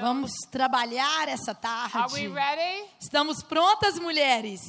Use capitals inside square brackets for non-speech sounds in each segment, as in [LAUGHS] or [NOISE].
Vamos trabalhar essa Are we tarde. ready? Estamos prontas, mulheres?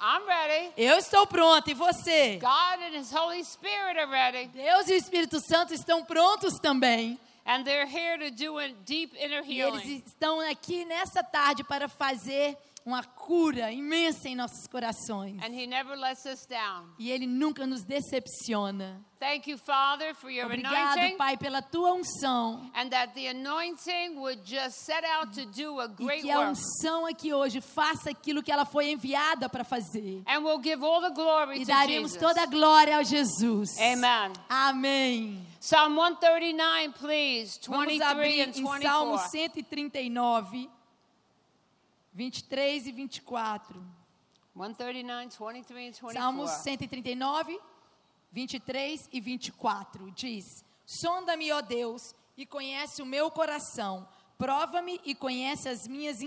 I'm ready. Eu estou pronta e você? God and His Holy Spirit are ready. Deus e o Espírito Santo estão prontos também. And they're here to do a deep inner E eles healing. estão aqui nessa tarde para fazer uma cura imensa em nossos corações. And He never lets us down. E Ele nunca nos decepciona. Thank you, Father, for your Obrigado, anointing. Pai, pela tua unção. And that the anointing would just set out to do a E great que a work. unção aqui hoje faça aquilo que ela foi enviada para fazer. And we'll give all the glory E to daremos Jesus. toda a glória a Jesus. Amen. Amém. Psalm 139, please, Vamos 23 abrir and em Salmo 24. 139, 23 e 24. 139, 23 and 24. Salmos 139, 23 e 24 diz: Sonda-me, ó Deus, e conhece o meu coração. Prova-me e conhece as minhas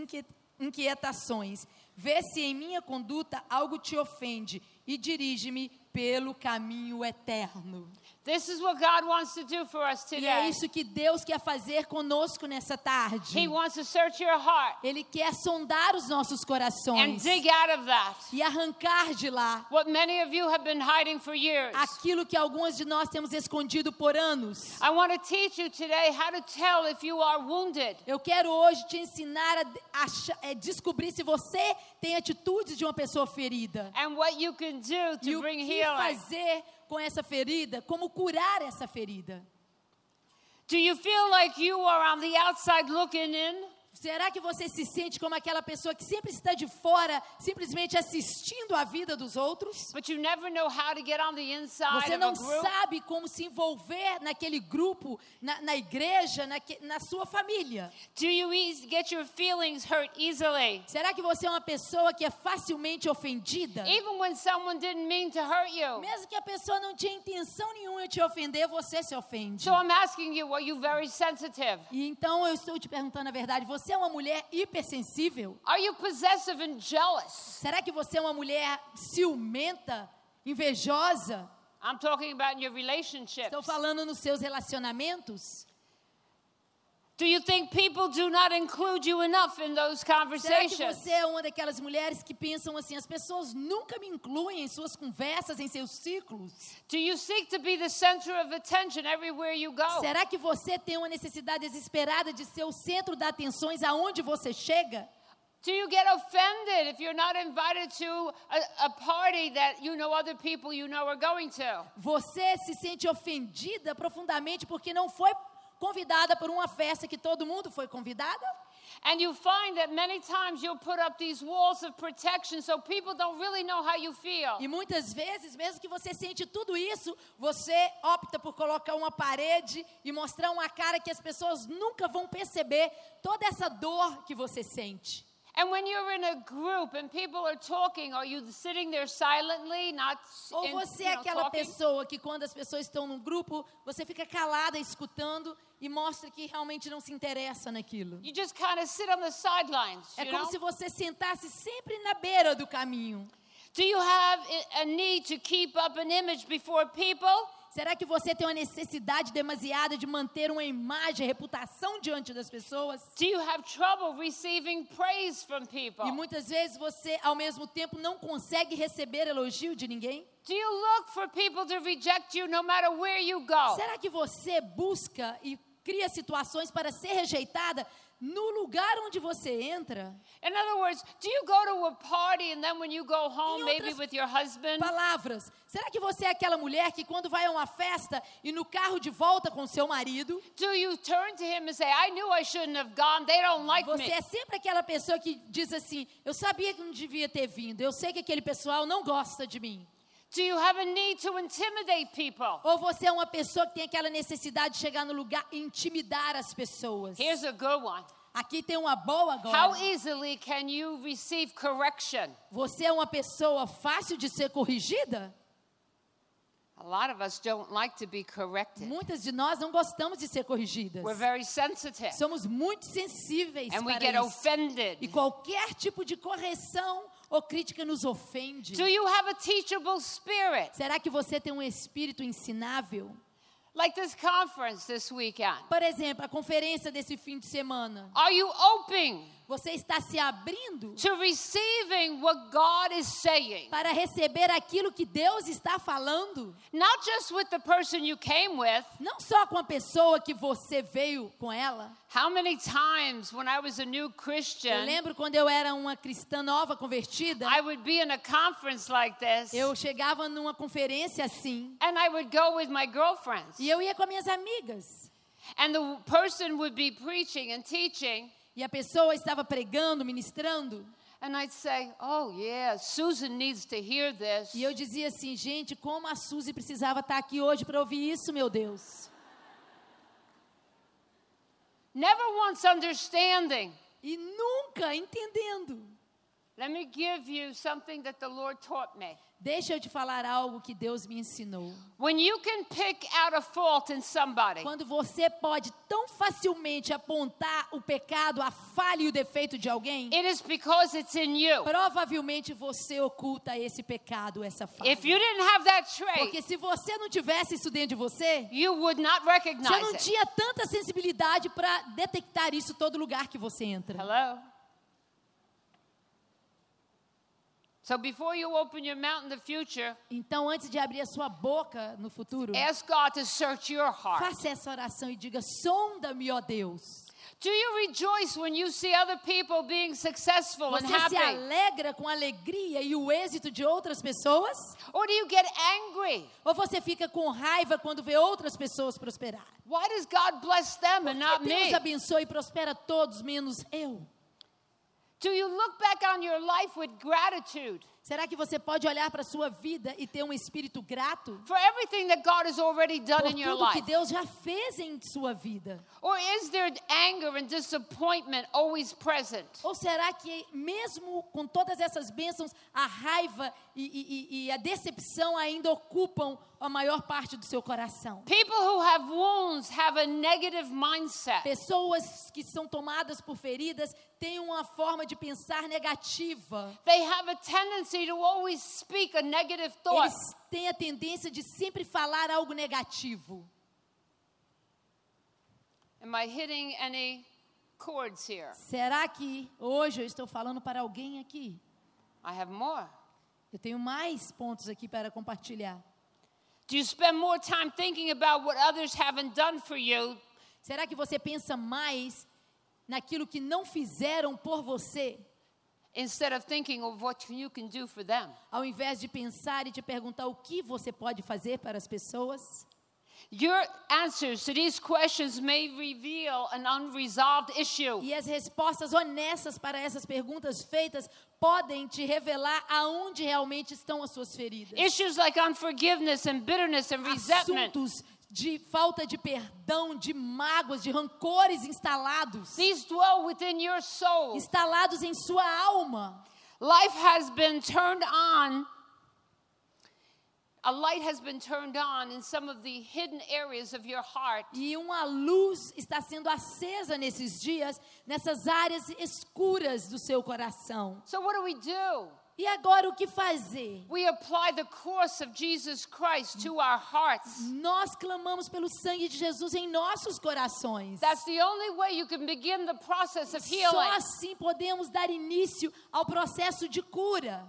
inquietações. Vê se em minha conduta algo te ofende e dirige-me pelo caminho eterno. This is what God wants to do for us E é today. isso que Deus quer fazer conosco nessa tarde. He wants to search your heart Ele quer sondar os nossos and corações dig out of that e arrancar de lá what many of you have been hiding for years. aquilo que algumas de nós temos escondido por anos. I want to teach you today how to tell if you are wounded. Eu quero hoje te ensinar a achar- é, descobrir se você tem atitudes de uma pessoa ferida. And what you can do E to o bring que fazer com essa ferida, como curar essa ferida. Do you feel like you are on the outside looking in? Será que você se sente como aquela pessoa que sempre está de fora, simplesmente assistindo a vida dos outros? Você não sabe como se envolver naquele grupo, na, na igreja, naque- na sua família. Do you eas- get your feelings hurt easily? Será que você é uma pessoa que é facilmente ofendida? Even when someone didn't mean to hurt you. Mesmo que a pessoa não tinha intenção nenhuma de te ofender, você se ofende. So I'm asking you, are you very sensitive? E então eu estou te perguntando a verdade: você é uma mulher hipersensível? Are you possessive and jealous? Será que você é uma mulher ciumenta, invejosa? I'm talking about your relationships. Estou falando nos seus relacionamentos? Do you think people do not include you enough in those Será que conversations? você é uma daquelas mulheres que pensam assim: as pessoas nunca me incluem em suas conversas, em seus ciclos? Do you seek to be the center of attention everywhere you go? Será que você tem uma necessidade desesperada de ser o centro da atenção aonde você chega? Do you get offended if you're not invited to a, a party that you know other people you know are going to? Você se sente ofendida profundamente porque não foi convidada por uma festa que todo mundo foi convidada? And you find that many times you'll put up these walls of protection so people don't really know how you feel. E muitas vezes, mesmo que você sente tudo isso, você opta por colocar uma parede e mostrar uma cara que as pessoas nunca vão perceber toda essa dor que você sente. And when you're in a group and people are talking, are you sitting there silently, not Ou você é know, aquela talking? pessoa que quando as pessoas estão num grupo, você fica calada escutando e mostra que realmente não se interessa naquilo. You just kind of sit on the sidelines, É como know? se você sentasse sempre na beira do caminho. Do you have a need to keep up an image before people? Será que você tem uma necessidade demasiada de manter uma imagem, reputação diante das pessoas? Do you have trouble receiving praise from people? E muitas vezes você, ao mesmo tempo, não consegue receber elogio de ninguém? Do you look for people to reject you no matter where you go? Será que você busca e cria situações para ser rejeitada no lugar onde você entra? In other words, do you go to a party and then when you go home, maybe with your husband, Palavras. Será que você é aquela mulher que quando vai a uma festa e no carro de volta com seu marido, do you turn to him and say, I knew I shouldn't have gone, they don't like você me? é sempre aquela pessoa que diz assim: "Eu sabia que não devia ter vindo. Eu sei que aquele pessoal não gosta de mim." Do you have a need to intimidate people? Ou você é uma pessoa que tem aquela necessidade de chegar no lugar e intimidar as pessoas? Here's a good one. Aqui tem uma boa How agora. easily can you receive correction? Você é uma pessoa fácil de ser corrigida? A lot of us don't like to be corrected. Muitas de nós não gostamos de ser corrigidas. We're very sensitive Somos muito sensíveis and we para get isso. offended. E qualquer tipo de correção ou crítica nos ofende. Do you have a teachable spirit? Será que você tem um espírito ensinável? Like this conference this weekend. Por exemplo, a conferência desse fim de semana. Are you open Você está se abrindo to receiving what God is saying? para receber aquilo que Deus está falando? Not just with the person you came with. Não só com a pessoa que você veio com ela. How many times when I was a new Eu Christian, lembro quando eu era uma cristã nova convertida, I would be in a conference like this eu chegava numa conferência assim and I would go with my girlfriends. e eu ia com as minhas amigas. And the person would be preaching and teaching. E a pessoa estava pregando, ministrando, And I'd say, Oh, yeah, Susan needs to hear this. e eu dizia assim, gente, como a Suzy precisava estar aqui hoje para ouvir isso, meu Deus. Never once understanding. E nunca entendendo. Deixa eu te falar algo que Deus me ensinou. When you can pick out a fault in somebody, Quando você pode tão facilmente apontar o pecado, a falha e o defeito de alguém, it is because it's in you. provavelmente você oculta esse pecado, essa falha. If you didn't have that trait, Porque se você não tivesse isso dentro de você, you would not você não tinha tanta sensibilidade para detectar isso todo lugar que você entra. Hello? So before you open your mouth in the future, Então, antes de abrir a sua boca no futuro, ask God to search your heart. faça essa oração e diga: sonda-me, ó Deus. Do you rejoice when you see other people being successful and Você se happy? alegra com a alegria e o êxito de outras pessoas? Or do you get angry? Ou você fica com raiva quando vê outras pessoas prosperar? Why does God bless them and not Que Deus me? abençoe e prospera todos, menos eu. Do you look back on your life with gratitude Será que você pode olhar para a sua vida e ter um espírito grato for everything that God has already done por in your tudo que life? Deus já fez em sua vida? Or is there anger and disappointment always present? Ou será que mesmo com todas essas bênçãos, a raiva e, e- e- e a decepção ainda ocupam a maior parte do seu coração? People who have wounds have a negative mindset. Pessoas que são tomadas por feridas têm uma forma de pensar negativa. They have a tendency Eles têm a tendência de sempre falar algo negativo. Am I hitting any chords here? Será que hoje eu estou falando para alguém aqui? I have more. Eu tenho mais pontos aqui para compartilhar. Do you spend more time thinking about what others haven't done for you Será que você pensa mais naquilo que não fizeram por você, instead of thinking of what you can do for them? ao invés de pensar e te perguntar o que você pode fazer para as pessoas? Your answers to these questions may reveal an unresolved issue. E as respostas honestas para essas perguntas feitas podem te revelar aonde realmente estão as suas feridas. Issues like unforgiveness and bitterness and resentment. Assuntos de falta de perdão, de mágoas, de rancores instalados, These dwell within your soul. instalados em sua alma. Life has been turned on. A light has been turned on in some of the hidden areas of your heart. E uma luz está sendo acesa nesses dias, nessas áreas escuras do seu coração. So, what do we do? E agora o que fazer? We apply the cross of Jesus Christ to our hearts. Nós clamamos pelo sangue de Jesus em nossos corações. That's the only way you can begin the process of Só assim podemos dar início ao processo de cura.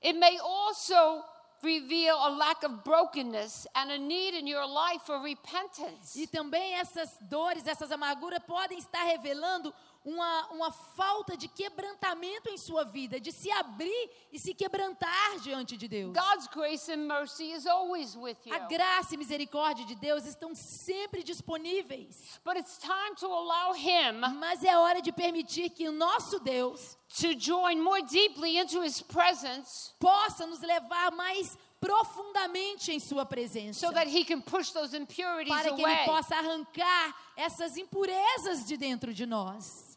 It may also reveal a lack of brokenness and a need in your life for repentance. E também essas dores, essas amarguras podem estar revelando uma, uma falta de quebrantamento em sua vida, de se abrir e se quebrantar diante de Deus. God's grace and mercy is always with you. A graça e misericórdia de Deus estão sempre disponíveis. But it's time to allow Him Mas é hora de permitir que o nosso Deus to join more deeply into His presence possa nos levar mais profundamente em sua presença. so that He can push those impurities Para que Ele away. possa arrancar essas impurezas de dentro de nós.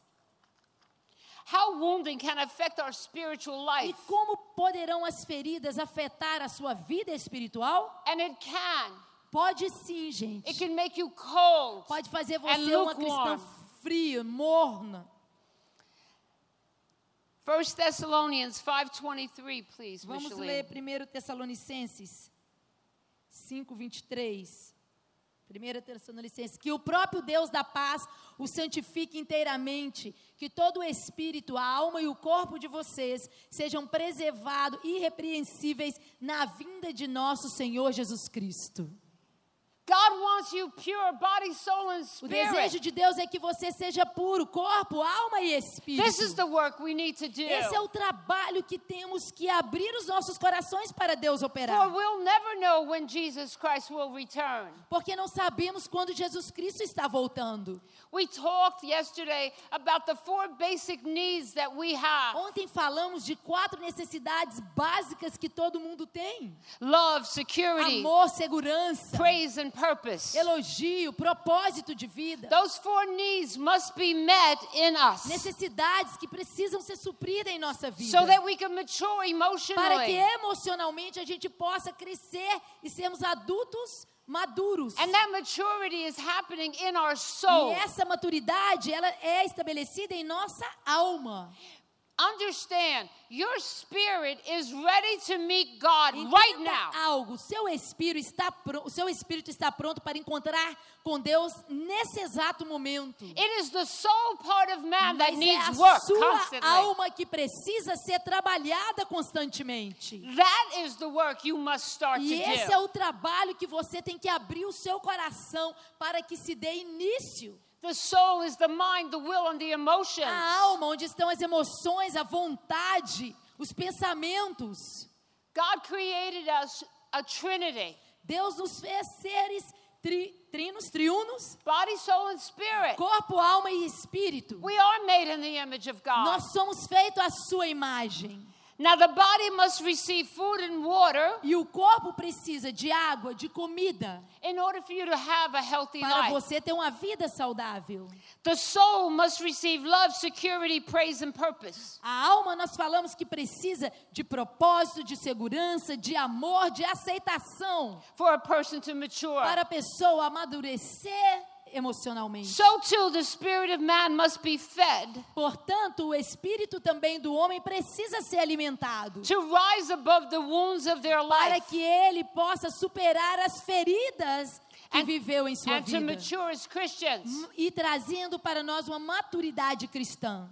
How wounding can affect our spiritual E life. como poderão as feridas afetar a sua vida espiritual? And it can. Pode sim, It gente. can make you cold. Pode fazer você uma cristã fria, morna. 1 Thessalonians 5:23, please, Vamos Micheline. ler 1 Tessalonicenses 5, 23. 1 Tessalonicenses, que o próprio Deus da paz o santifique inteiramente, que todo o espírito, a alma e o corpo de vocês sejam preservados irrepreensíveis na vinda de nosso Senhor Jesus Cristo. O desejo de Deus é que você seja puro, corpo, alma e espírito. This is the work we need to do. Esse é o trabalho que temos que abrir os nossos corações para Deus operar. Porque não sabemos quando Jesus Cristo está voltando. We talked yesterday about the four basic needs that we have Ontem falamos de quatro necessidades básicas que todo mundo tem: love, security, amor, segurança, praise, and purpose. elogio, propósito de vida. Those four needs must be met in us Necessidades que precisam ser supridas em nossa vida. so that we can mature Para que emotionally. emocionalmente a gente possa crescer e sermos adultos maduros. And that maturity is happening in our E essa maturidade, ela é estabelecida em nossa alma. Understand, your spirit is ready to meet God Entenda right now. algo, seu espírito está o seu espírito está pronto para encontrar com Deus nesse exato momento. It is the soul part of man that Mas é needs a work sua constantly. alma que precisa ser trabalhada constantemente. That is the work you must start to E esse é o trabalho que você tem que abrir o seu coração para que se dê início. The soul is the mind, the will, and the emotions. A alma, onde estão as emoções, a vontade, os pensamentos. God created us a trinity Deus nos fez seres tri, trinos, triunos, body, soul, and spirit. corpo, alma e espírito. We are made in the image of God. Nós somos feitos à sua imagem. Now, the body must receive food and water E o corpo precisa de água, de comida, in order for you to have a healthy para life. você ter uma vida saudável. The soul must receive love, security, praise, and purpose. A alma, nós falamos que precisa de propósito, de segurança, de amor, de aceitação, for a person to mature. para a pessoa amadurecer emocionalmente. So too the spirit of man must be fed Portanto, o espírito também do homem precisa ser alimentado, to rise above the wounds of their para life que ele possa superar as feridas que And- viveu em sua vida. mature as Christians. E trazendo para nós uma maturidade cristã.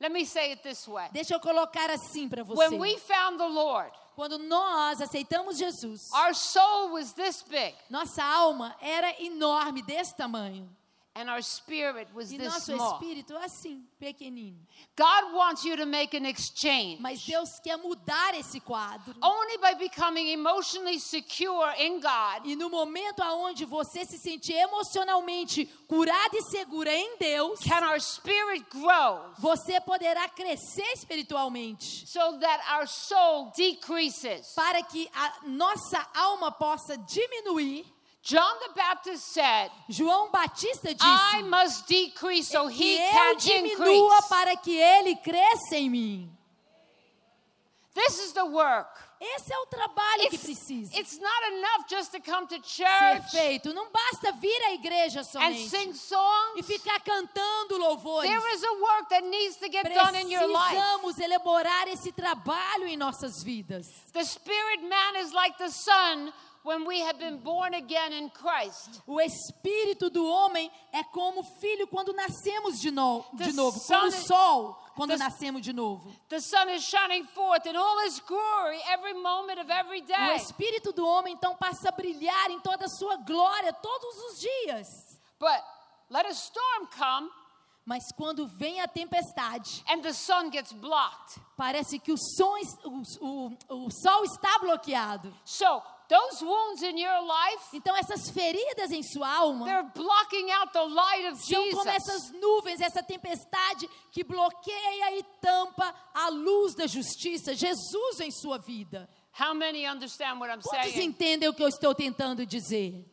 Let me say it this way. Deixa eu colocar assim para você. When we found the Lord, Quando nós aceitamos Jesus, our soul was this big nossa alma era enorme, desse tamanho. And our spirit was E this nosso small. espírito assim, pequenino. God wants you to make an exchange. Mas Deus quer mudar esse quadro. Only by becoming emotionally secure in God E no momento aonde você se sentir emocionalmente curada e segura em Deus, can our spirit grow você poderá crescer espiritualmente. so that our soul decreases. Para que a nossa alma possa diminuir. John the Baptist said, João Batista I disse must decrease so que he eu can diminua increase. para que ele cresça em mim. This is the work. Esse é o trabalho que It's, precisa it's not enough just to come to ser church feito. Não basta vir à igreja and somente sing e songs. ficar cantando louvores. There is a work that needs to get done in your life. Precisamos elaborar esse trabalho em nossas vidas. The spirit man is like the sun when we have been born again in Christ. O espírito do homem é como filho quando nascemos de, no, de novo, como o sol quando the- nascemos de novo. The sun is shining forth in all its glory every moment of every O day. espírito do homem então passa a brilhar em toda a sua glória todos os dias. But let a storm come Mas quando vem a tempestade, and the sun gets blocked. parece que o, som, o, o, o sol está bloqueado. So those wounds in your life, Então essas feridas em sua alma they're blocking out the light of são como essas nuvens, essa tempestade que bloqueia e tampa a luz da justiça, Jesus em sua vida. How many understand what I'm Quantos saying? entendem o que eu estou tentando dizer?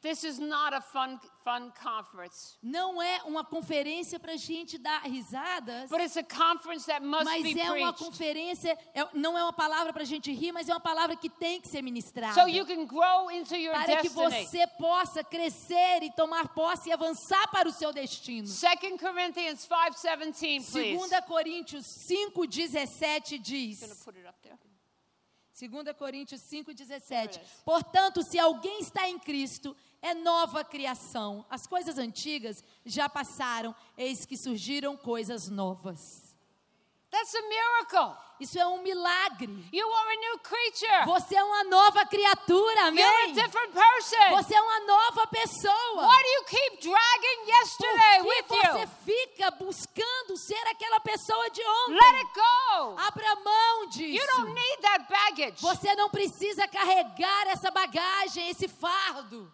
This is not a fun, fun conference, Não é uma conferência para a gente dar risadas, but it's a conference that must mas be é uma preached. conferência, é- não é uma palavra para gente rir, mas é uma palavra que tem que ser ministrada. So you can grow into your para que destiny. você possa crescer e tomar posse e avançar para o seu destino. 2 Corinthians 5:17, please. 2 Coríntios 5:17 diz: Gonna put it up there. 2 Coríntios 5,17. There it is. Portanto, se alguém está em Cristo, é nova criação. As coisas antigas já passaram, eis que surgiram coisas novas. That's a miracle. Isso é um milagre. You are a new creature. Você é uma nova criatura, You're a amém? different person. Você é uma nova pessoa. Why do you keep dragging yesterday Por with que você you? fica buscando ser aquela pessoa de ontem? Let it go. Abra mão You disso. don't need that baggage. Você não precisa carregar essa bagagem, esse fardo.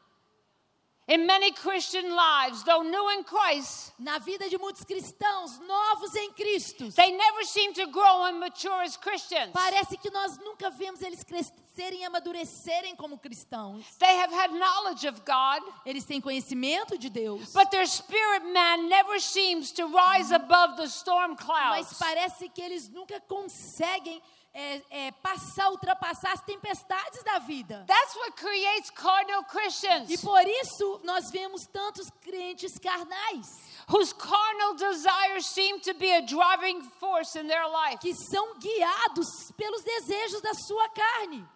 Na vida de muitos cristãos novos em Cristo, they never seem to grow and mature as Christians. parece que nós nunca vemos eles crescerem e amadurecerem como cristãos. They have had knowledge of God, Eles têm conhecimento de Deus, but their spirit man never seems to rise above the storm mas parece que eles nunca conseguem é, é, passar, ultrapassar as tempestades da vida. That's what creates cardinal E Christians por isso nós vemos tantos crentes carnais whose carnal desires seem to be a driving force in their life. que são guiados pelos desejos da sua carne.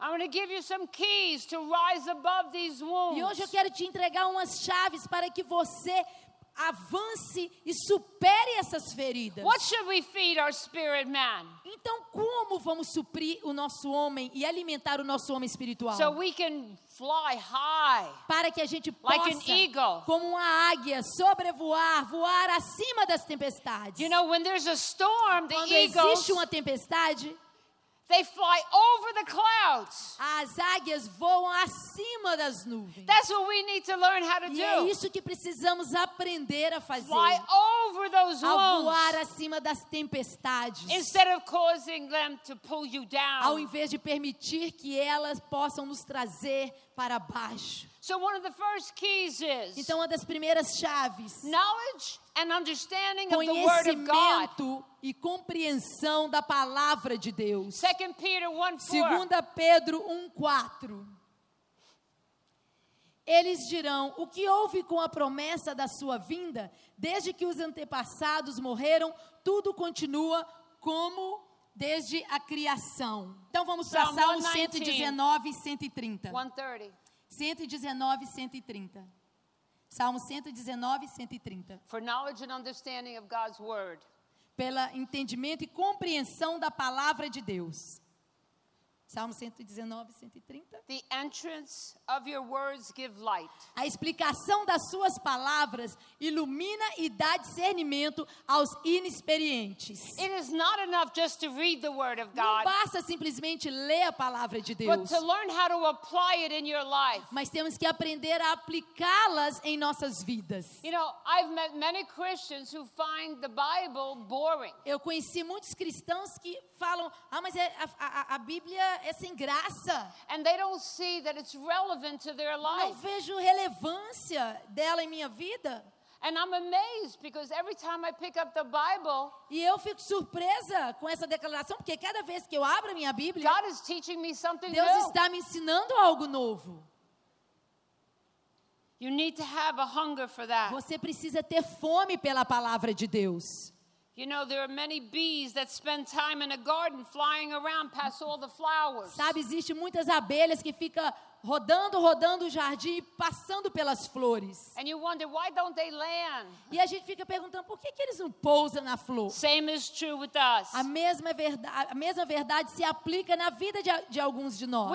I'm going to give you some keys to rise above these wounds. E hoje eu quero te entregar umas chaves para que você avance e supere essas feridas. What should we feed our spirit man Então, como vamos suprir o nosso homem e alimentar o nosso homem espiritual? so we can fly high? para que a gente Like possa, an eagle. como uma águia, sobrevoar, voar acima das tempestades. You know, when there's a storm, the Quando eagles existe uma tempestade, they fly over the clouds. as águias voam acima das nuvens. That's what we need to learn how to E é do. isso que precisamos aprender a fazer. Fly over those A voar acima das tempestades. instead of causing them to pull you Ao down. invés de permitir que elas possam nos trazer para baixo. So one of the first keys is Então, uma das primeiras chaves, knowledge and understanding of the word of God. conhecimento e compreensão da palavra de Deus. 2 Peter 1 4. Segunda Pedro 1:4. Eles dirão: O que houve com a promessa da sua vinda? Desde que os antepassados morreram, tudo continua como desde a criação. Então vamos para Salmo 119. 119 e 130. 130. 119 e 130. Salmo 119 e 130. For knowledge and understanding of God's word. Pela entendimento e compreensão da palavra de Deus. Salmo 119 e 130. The entrance of your words give light. A explicação das suas palavras ilumina e dá discernimento aos inexperientes. It is not enough just to read the word of Não God, basta simplesmente ler a palavra de but Deus, to learn how to apply it in your life. mas temos que aprender a aplicá-las em nossas vidas. You know, I've met many Christians who find the Bible boring. Eu conheci muitos cristãos que falam: ah, mas é- a, a- a Bíblia é sem graça. And they don't see that it's relevant to their Não vejo relevância dela em minha vida. And I'm amazed because every time I pick up the Bible, E eu fico surpresa com essa declaração, porque cada vez que eu abro a minha Bíblia, God is teaching me something Deus new. está me ensinando algo novo. You need to have a hunger for that. Você precisa ter fome pela palavra de Deus. You know, there are many bees that spend time in a garden flying around past all the flowers. Sabe, existe muitas abelhas que ficam rodando, rodando o jardim, passando pelas flores. And you wonder, why don't they land? E a gente fica perguntando por que, que eles não pousam na flor. Same is true with us. A mesma, verdade, a mesma verdade se aplica na vida de, de alguns de nós.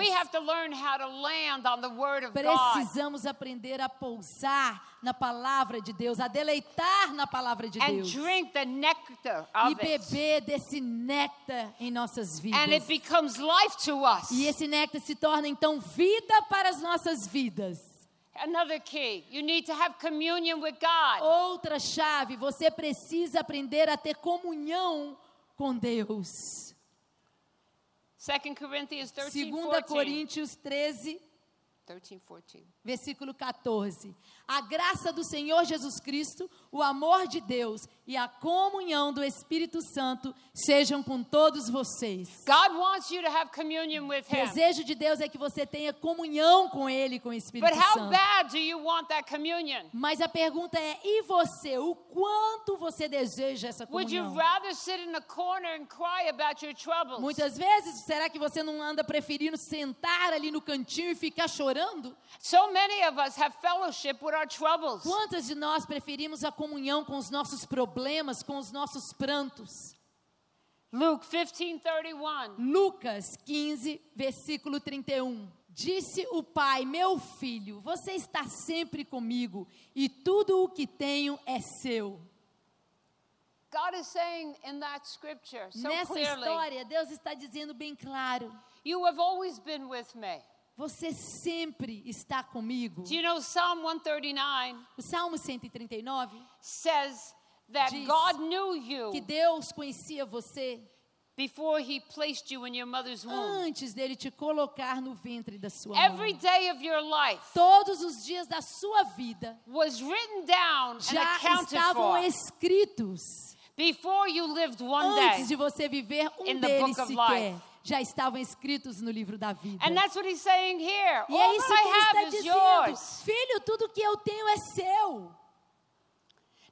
Precisamos aprender a pousar na palavra de Deus, a deleitar na palavra de And Deus. drink the nectar E it. beber desse néctar em nossas And it vidas. becomes life to us. E esse néctar se torna então vida para as nossas vidas. Another key, you need to have communion with God. Outra chave, você precisa aprender a ter comunhão com Deus. 2 Corinthians 13, 2 14. Coríntios 13, 13, 14. Versículo 14. A graça do Senhor Jesus Cristo, o amor de Deus e a comunhão do Espírito Santo sejam com todos vocês. God wants you to have communion with O Him. desejo de Deus é que você tenha comunhão com Ele, com o Espírito But how Santo. bad do you want that communion? Mas a pergunta é: e você? O quanto você deseja essa Would you comunhão? rather sit in a corner and cry about your troubles? Muitas vezes, será que você não anda preferindo sentar ali no cantinho e ficar chorando? So many of us have fellowship with our troubles. Quantas de nós preferimos a comunhão com os nossos problemas, com os nossos prantos? Luke 15:31. Lucas 15, versículo 31. Disse o pai: Meu filho, você está sempre comigo e tudo o que tenho é seu. God is saying in that scripture so Nessa clearly, história, Deus está dizendo bem claro: you have always been with me. Você sempre está comigo. Do you know Psalm 139 O Salmo 139 says that Diz God knew que you Deus conhecia você before he placed you in your mother's womb. antes dele te colocar no ventre da sua Every mãe. day of your life Todos os dias da sua vida was written down and já accounted estavam for escritos before you lived one antes day. de você viver um in deles sequer. Já estavam escritos no livro da vida. And that's what he's saying here. E é All isso that que ele está dizendo. yours. Filho, tudo que eu tenho é seu.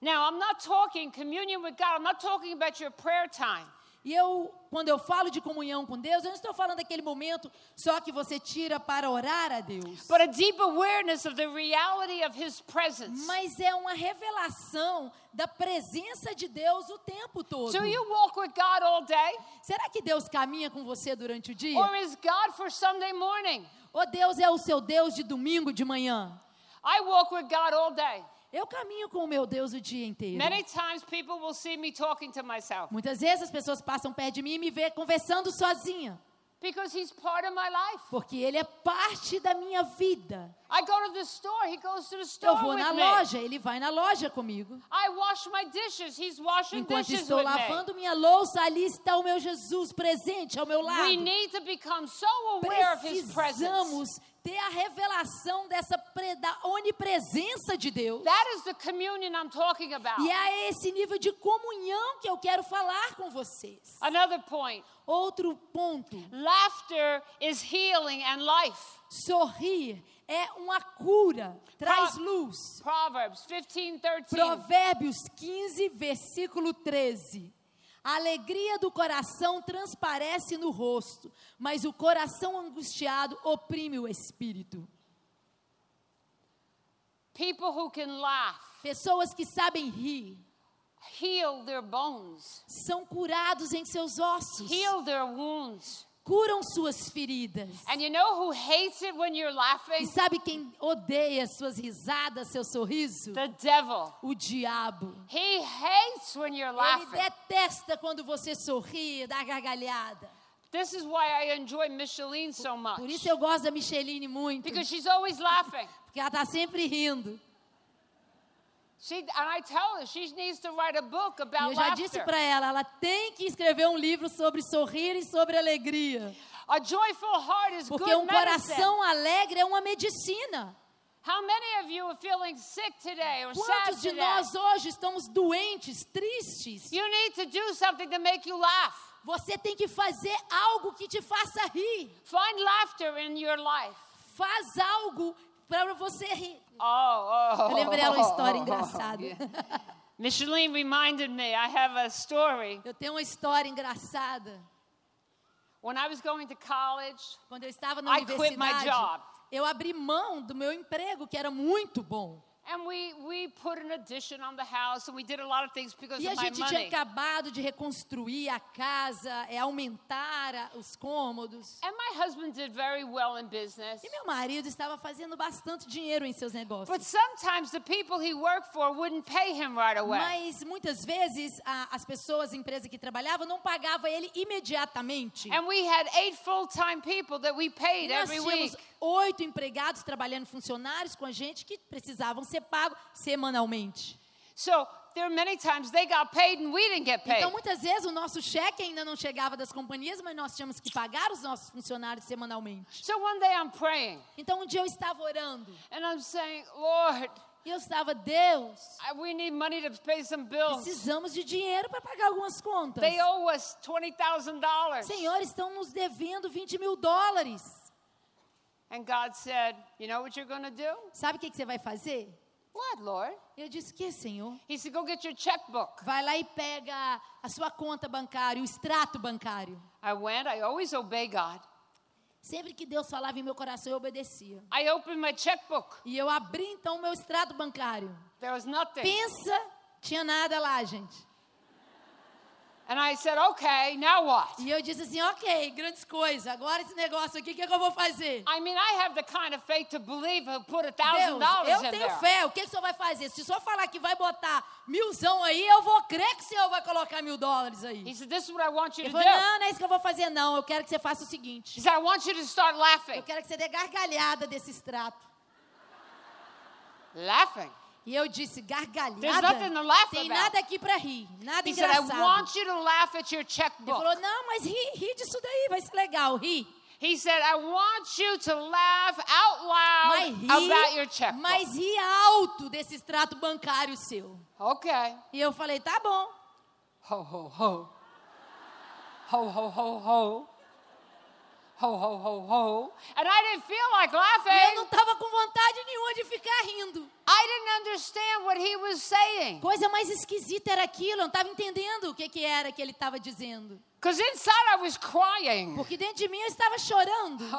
Now, I'm not talking communion with God. I'm not talking about your prayer time. E eu, quando eu falo de comunhão com Deus, eu não estou falando daquele momento só que você tira para orar a Deus. but a deep awareness of the reality of His presence. Mas é uma revelação da presença de Deus o tempo todo. So you walk with God all day, Será que Deus caminha com você durante o dia? or is God for Sunday morning? Ou Deus é o seu Deus de domingo de manhã? I walk with God all day. Eu caminho com o meu Deus o dia inteiro. Many times people will see me talking to myself Muitas vezes as pessoas passam perto de mim e me vê conversando sozinha, because He's part of my life. porque Ele é parte da minha vida. I go to the store, He goes to the Eu store vou with na me. loja, Ele vai na loja comigo. I wash my dishes, He's washing Enquanto dishes estou with me. lavando minha louça, ali está o meu Jesus presente ao meu lado. We need to become so aware of His presence. Ter a revelação dessa da onipresença de Deus. That is the communion I'm talking about. E é esse nível de comunhão que eu quero falar com vocês. Another point Outro ponto: laughter is healing and life. sorrir é uma cura, traz luz. Proverbs 15 13. Provérbios 15, versículo 13. A alegria do coração transparece no rosto, mas o coração angustiado oprime o espírito. People who can laugh Pessoas que sabem rir heal their bones, são curados em seus ossos, heal their wounds. Curam suas feridas. And you know who hates it when you're E sabe quem odeia suas risadas, seu sorriso? The devil. O diabo. He hates when you're Ele detesta quando você sorri, dá gargalhada. This is why I enjoy Micheline so much. Por isso eu gosto da Micheline muito, Because she's always laughing. porque ela está sempre rindo. She and I tell her she needs to write a book E about eu já disse para ela, ela tem que escrever um livro sobre sorrir e sobre alegria. A joyful heart is Porque good um medicine. coração alegre é uma medicina. How many of you are feeling sick today or sad Quantos de nós hoje estamos doentes, tristes? You need to do something to make you laugh. Você tem que fazer algo que te faça rir. Find laughter in your life. Faz algo para você rir. Oh, oh. Eu lembrei uma história engraçada. Micheline reminded me I have a story. Eu tenho uma história engraçada. When I was going to college, Quando eu estava na I quit my universidade, job. eu abri mão do meu emprego, que era muito bom. And we, we put an addition on the house and we did a lot of things because E a of my gente tinha money. acabado de reconstruir a casa, é, aumentar a- os cômodos. And my husband did very well in business. E meu marido estava fazendo bastante dinheiro em seus negócios. But sometimes the people he worked for wouldn't pay him right away. Mas muitas vezes a- as pessoas, a empresa que trabalhava, não pagava ele imediatamente. And we had eight full-time people that we paid every week. Oito empregados trabalhando, funcionários com a gente que precisavam ser pagos semanalmente. So there are many times they got paid and we didn't get paid. Então, muitas vezes, o nosso cheque ainda não chegava das companhias, mas nós tínhamos que pagar os nossos funcionários semanalmente. So one day I'm praying Então, um dia eu estava orando and I'm saying, Lord, e eu estava, Deus, we need money to pay some bills. precisamos de dinheiro para pagar algumas contas. They owe us $20,000. Senhor, estão nos devendo 20 mil dólares. And God said, You know what you're going to do? Sabe o que, que você vai fazer? What, Lord? Eu disse, que, Senhor? He said, Go get your checkbook. Vai lá e pega a sua conta bancária, o extrato bancário. I went, I always obey God. Sempre que Deus falava em meu coração, eu obedecia. I opened my checkbook. E eu abri então o meu extrato bancário. There was nothing. Pensa, tinha nada lá, gente. And I said, Okay, now what? E eu disse assim, ok, grandes coisas. Agora esse negócio aqui, o que, que eu vou fazer? I mean, I have the kind of faith to believe he'll put a thousand dollars eu in tenho there. fé. O que, que o senhor vai fazer? Se o senhor falar que vai botar milzão aí, eu vou crer que o senhor vai colocar mil dólares aí. He said, This is what I want you Ele to falou, do. não, não é isso que eu vou fazer, não. Eu quero que você faça o He seguinte. said, I want you to start laughing. Eu quero que você dê gargalhada desse extrato. Laughing. E eu disse, gargalhada? Tem nada aqui pra rir. Nada He said, I engraçado. want you to laugh at your Ele checkbook. falou, não, mas ri, ri disso daí, vai ser legal, ri. He said, I want you to laugh out Mas loud about your ri, checkbook. mas ri alto desse extrato bancário seu. Okay. E eu falei, tá bom. Ho, ho, ho. Ho, ho, ho, ho. Ho, ho, ho, ho. And I didn't feel like E eu laughing. não tava com vontade nenhuma de ficar rindo. I didn't understand what he was saying. Coisa mais esquisita era aquilo, eu não estava entendendo o que, que era que ele estava dizendo. Because inside I was crying. Porque dentro de mim eu estava chorando. [LAUGHS]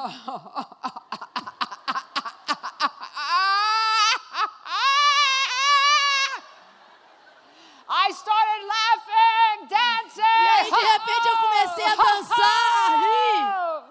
I started laughing, dancing. E aí, de repente, eu comecei a dançar, a rir.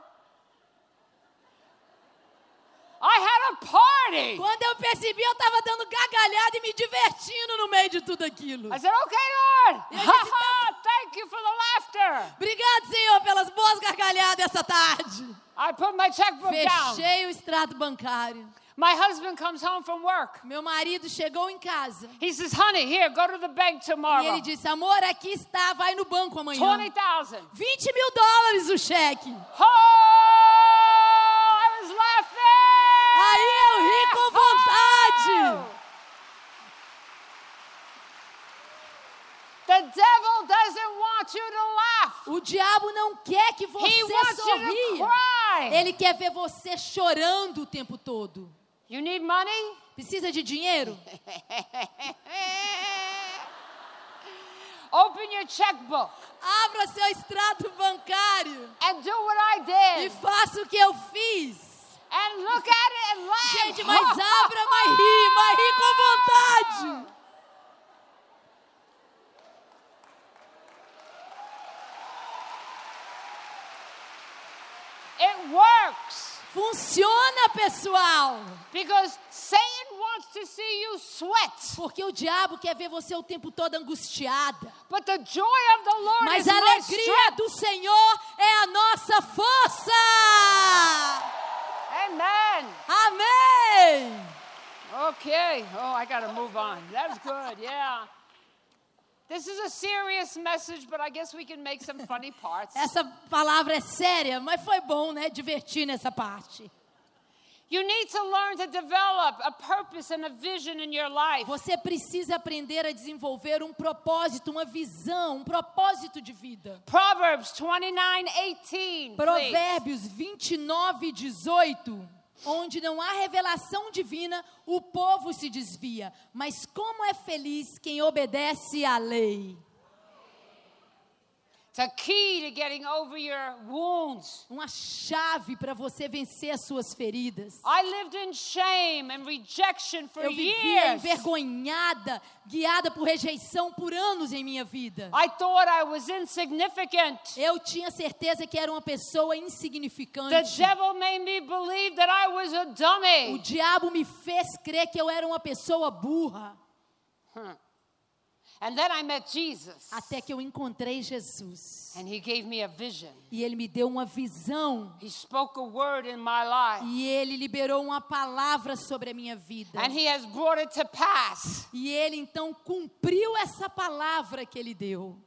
I had a party. Quando eu percebi, eu estava dando gargalhada e me divertindo no meio de tudo aquilo. I said, okay, Lord. E eu disse, "Tá Thank you for the laughter. Obrigado, Senhor, pelas boas gargalhadas essa tarde. I put my checkbook down. Fechei o extrato bancário. My husband comes home from work. Meu marido chegou em casa. He says, honey, here, go to the bank E tomorrow. ele disse, amor, aqui está, vai no banco amanhã. 20,000. 20 mil dólares o cheque. Oh, I was laughing. Aí eu ri com vontade. The devil doesn't want you to laugh. O diabo não quer que He você to sorria. cry. Ele quer ver você chorando o tempo todo. You need money? Precisa de dinheiro? [LAUGHS] Open your checkbook Abra seu extrato bancário and do what I e did. faça o que eu fiz. And look at it and laugh. Gente, mas abra, mas ri, mas ri com vontade. It works Funciona, pessoal. because Satan wants to see you sweat. Porque o diabo quer ver você o tempo todo angustiada. But the joy of the Lord Mas is a alegria do Senhor é a nossa força. Amen. Amém. Okay. Oh, I got to move on. That's good. Yeah. This is a serious message, but I guess we can make some funny parts. Essa palavra é séria, mas foi bom, né? Divertir nessa parte. Você precisa aprender a desenvolver um propósito, uma visão, um propósito de vida. Proverbs 29 18. please. Provérbios 29, 18. Onde não há revelação divina, o povo se desvia. Mas como é feliz quem obedece à lei. It's a key to getting over your wounds. Uma chave para você vencer as suas feridas. I lived in shame and rejection for Eu vivia years. envergonhada, guiada por rejeição por anos em minha vida. I thought I was insignificant. Eu tinha certeza que era uma pessoa The insignificante. devil made me believe that I was a O dummy. diabo me fez crer que eu era uma pessoa burra. And then I met Jesus. Até que eu encontrei Jesus. And he gave me a vision. E ele me deu uma visão. He spoke a word in my life. E ele liberou uma palavra sobre a minha vida. And he has brought it to pass. E ele então cumpriu essa palavra que ele deu.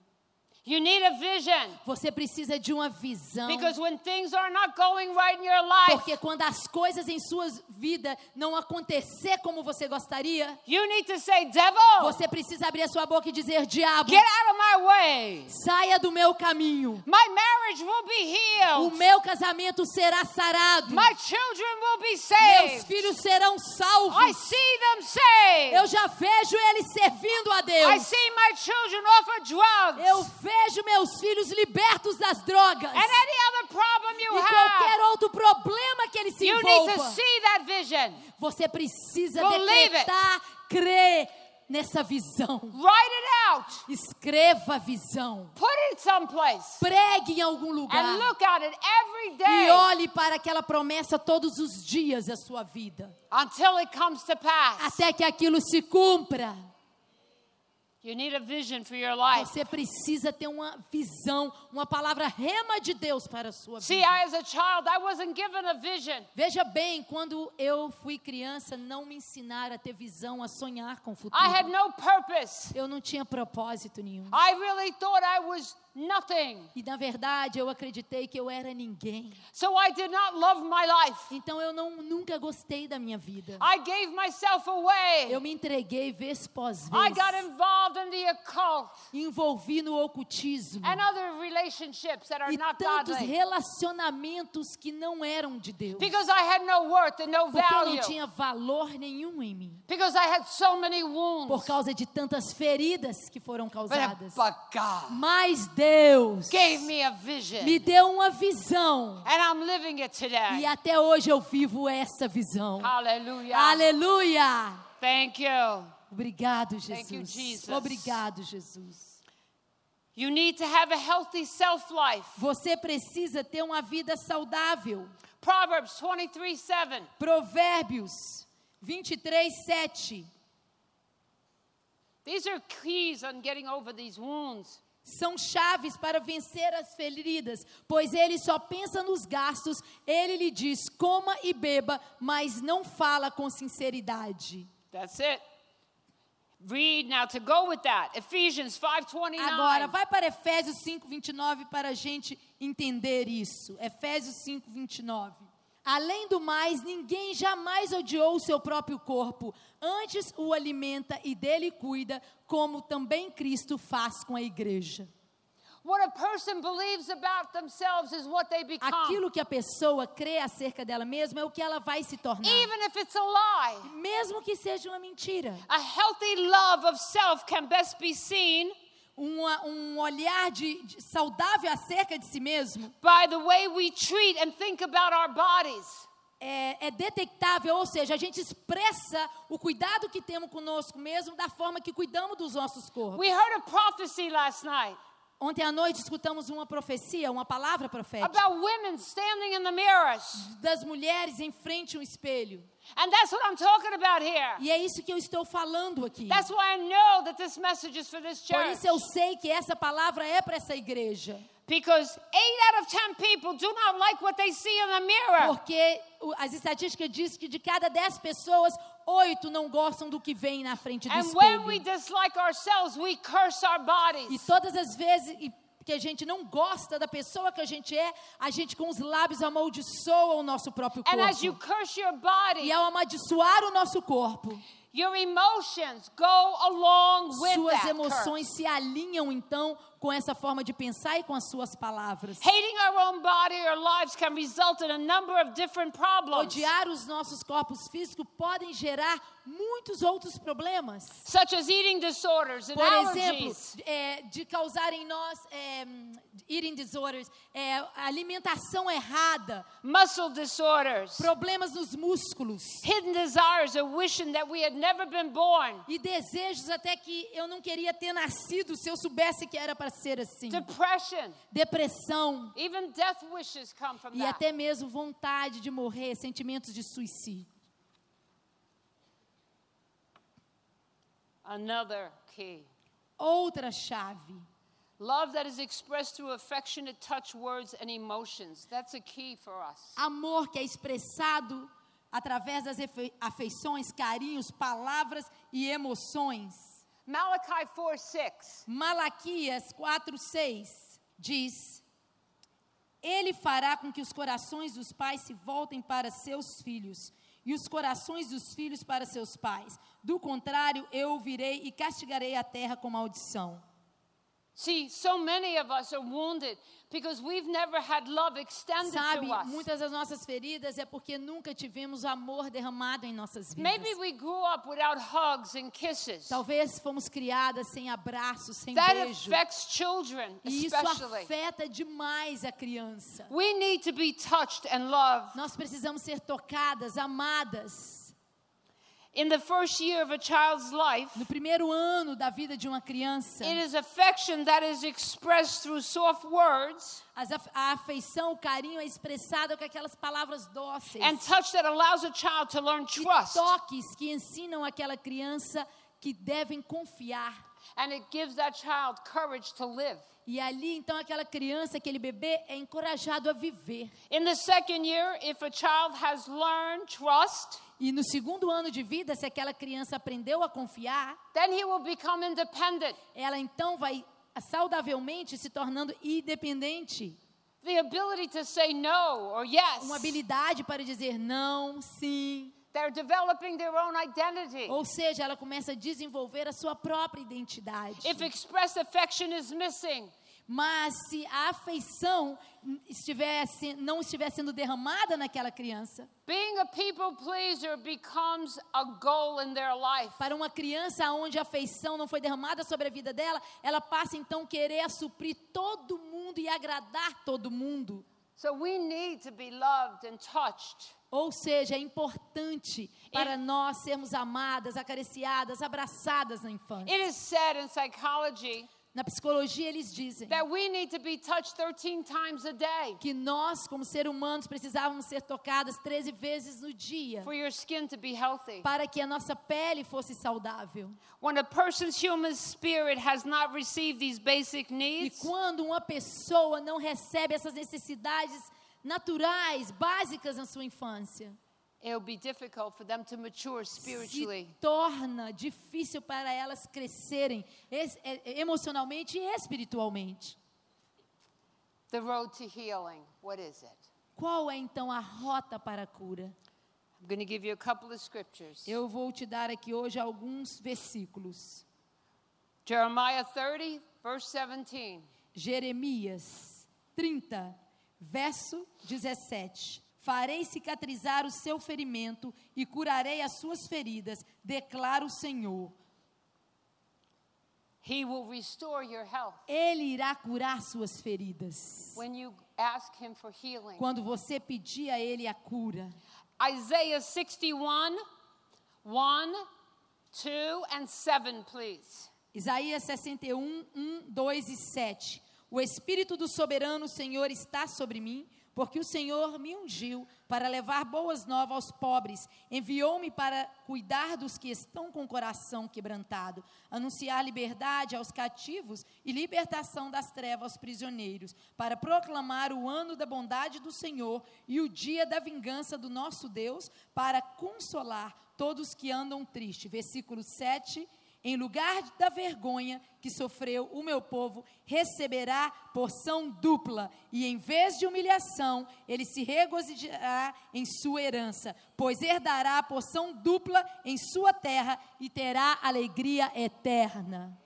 You need a vision. Você precisa de uma visão. Because when things are not going right in your life, Porque quando as coisas em sua vida não acontecer como você gostaria, you need to say, Devil, você precisa abrir a sua boca e dizer: Diabo, get out of my way. saia do meu caminho. My marriage will be O healed. meu casamento será sarado. My children will be Meus saved. filhos serão I salvos. see them saved. Eu já vejo eles servindo a I Deus. see my children off of drugs. Eu vejo meus filhos libertos das drogas. and any other problem you E have, qualquer outro problema que ele se you need to envolva. see that vision. Você precisa Believe decretar, crer nessa visão. Write it out. Escreva a visão. Put it someplace. Pregue em algum lugar. And look at it every E day olhe para aquela promessa todos os dias da sua vida. until it comes to pass. Até que aquilo se cumpra. You need a vision for your life. Você precisa ter uma visão, uma palavra rema de Deus para a sua See, vida. I, as a child, I wasn't given a vision. Veja bem, quando eu fui criança, não me ensinaram a ter visão, a sonhar com o futuro. I had no purpose. Eu não tinha propósito nenhum. I really thought I was nothing. E na verdade, eu acreditei que eu era ninguém. So I did not love my life. Então eu não nunca gostei da minha vida. I gave myself away. Eu me entreguei vez após I got vez. involved in the occult Envolvi no ocultismo. and other relationships that are E not tantos godly. relacionamentos que não eram de Deus. Because I had no worth and no Porque eu não tinha valor nenhum em mim. Because I had so many Por wounds. causa de tantas feridas que foram But, causadas. but God Mas Deus gave me a vision. me deu uma visão. And I'm living it today. E até hoje eu vivo essa visão. Hallelujah. Aleluia! Thank you. Obrigado, Thank you, Jesus. Jesus. Obrigado, Jesus. You need to have a healthy self life. Você precisa ter uma vida saudável. Proverbs 23 7. Provérbios 23, 7. These are keys on getting over these wounds. São chaves para vencer as feridas, pois ele só pensa nos gastos. Ele lhe diz: coma e beba, mas não fala com sinceridade. That's it. Read now to go with that. Ephesians 5:29. Agora, vai para Efésios 5, 29 para a gente entender isso. Efésios 5, 29. Além do mais, ninguém jamais odiou o seu próprio corpo, antes o alimenta e dele cuida, como também Cristo faz com a igreja. What a person believes about themselves is what they become. Aquilo que a pessoa crê acerca dela mesma é o que ela vai se tornar. Even if it's a lie. Mesmo que seja uma mentira. A healthy love of self can best be seen Uma- um olhar de, de- saudável acerca de si mesmo by the way we treat and think about our bodies. é, é detectável, ou seja, a gente expressa o cuidado que temos conosco mesmo da forma que cuidamos dos nossos corpos. We heard a prophecy last night Ontem à noite escutamos uma profecia, uma palavra profética about women standing in the mirrors. das mulheres em frente a um espelho. And that's what I'm talking about here. E é isso que eu estou falando aqui. That's why I know that this message is for this Por church. isso eu sei que essa palavra é para essa igreja. Because eight out of ten people do not like what they see in the mirror. Porque as estatísticas dizem que de cada dez pessoas, oito não gostam do que vem na frente do And when we espelho. dislike ourselves, we curse our E todas as vezes que a gente não gosta da pessoa que a gente é, a gente com os lábios amaldiçoa o nosso próprio And as you corpo. curse your body, E ao amaldiçoar o nosso corpo, your emotions go along with suas emoções se alinham então com essa forma de pensar e com as suas palavras. Hating our own body or lives can result in a number of different problems, Odiar os nossos corpos físicos podem gerar muitos outros problemas. such as eating disorders and Por exemplo, é, de causar em nós é, eating disorders, é, alimentação errada, muscle disorders, problemas nos músculos. Hidden desires or wishing that we had never been born, e desejos até que eu não queria ter nascido se eu soubesse que era para ser assim. depression, Depressão even death wishes come from e that. até mesmo vontade de morrer, sentimentos de suicídio. Another key. Outra chave. Love that is expressed through affectionate touch, words, and emotions. That's a key for us. Amor que é expressado através das afeições, carinhos, palavras e emoções. Malachi 4 6. Malaquias 4:6 diz: Ele fará com que os corações dos pais se voltem para seus filhos e os corações dos filhos para seus pais. Do contrário, eu virei e castigarei a terra com maldição. See, so many of us are wounded because we've never had love extended Sabe, to us. muitas das nossas feridas é porque nunca tivemos amor derramado em nossas vidas. Maybe we grew up without hugs and kisses. Talvez fomos criadas sem abraços, sem That beijo. affects children, E isso afeta demais a criança. We need to be touched and loved. Nós precisamos ser tocadas, amadas. In the first year of a child's life, No primeiro ano da vida de uma criança, it is affection that is expressed through soft words a afeição, o carinho é expressado com aquelas palavras dóceis. and touch that allows a child to learn e trust. toques que ensinam aquela criança que devem confiar. And it gives that child courage to live. E ali, então, aquela criança, aquele bebê é encorajado a viver. In the second year, if a child has learned trust, E no segundo ano de vida, se aquela criança aprendeu a confiar, then he will become independent. ela então vai saudavelmente se tornando independente. The ability to say no or yes. Uma habilidade para dizer não, sim. They're developing their own identity. Ou seja, ela começa a desenvolver a sua própria identidade. If expressed affection is missing, Mas se a afeição estiver, se- não estiver sendo derramada naquela criança, being a people pleaser becomes a goal in their life. para uma criança onde a afeição não foi derramada sobre a vida dela, ela passa então a querer a suprir todo mundo e agradar todo mundo. So we need to be loved and touched. Ou seja, é importante para nós sermos amadas, acariciadas, abraçadas na infância. It is said in psychology Na psicologia eles dizem that we need to be touched 13 times a day que nós, como seres humanos, precisávamos ser tocadas 13 vezes no dia for your skin to be healthy. para que a nossa pele fosse saudável. E quando uma pessoa não recebe essas necessidades naturais, básicas na sua infância, it'll be difficult for them to mature spiritually. se torna difícil para elas crescerem es- eh, emocionalmente e espiritualmente. The road to healing, what is it? Qual é então a rota para a cura? I'm going to give you a couple of scriptures. Eu vou te dar aqui hoje alguns versículos. Jeremiah 30, verse 17. Jeremias 30, verso 17. Farei cicatrizar o seu ferimento e curarei as suas feridas, declara o Senhor. He will restore your health Ele irá curar suas feridas. when you ask Him for healing. Quando você pedir a Ele a cura. Isaiah 61, 1, 2, and 7, please. Isaías 61, 1, 2 e 7. O Espírito do soberano Senhor está sobre mim, porque o Senhor me ungiu para levar boas novas aos pobres, enviou-me para cuidar dos que estão com o coração quebrantado, anunciar liberdade aos cativos e libertação das trevas aos prisioneiros, para proclamar o ano da bondade do Senhor e o dia da vingança do nosso Deus, para consolar todos que andam tristes. Versículo 7 em lugar da vergonha que sofreu o meu povo, receberá porção dupla, e em vez de humilhação, ele se regozijará em sua herança, pois herdará a porção dupla em sua terra e terá alegria eterna.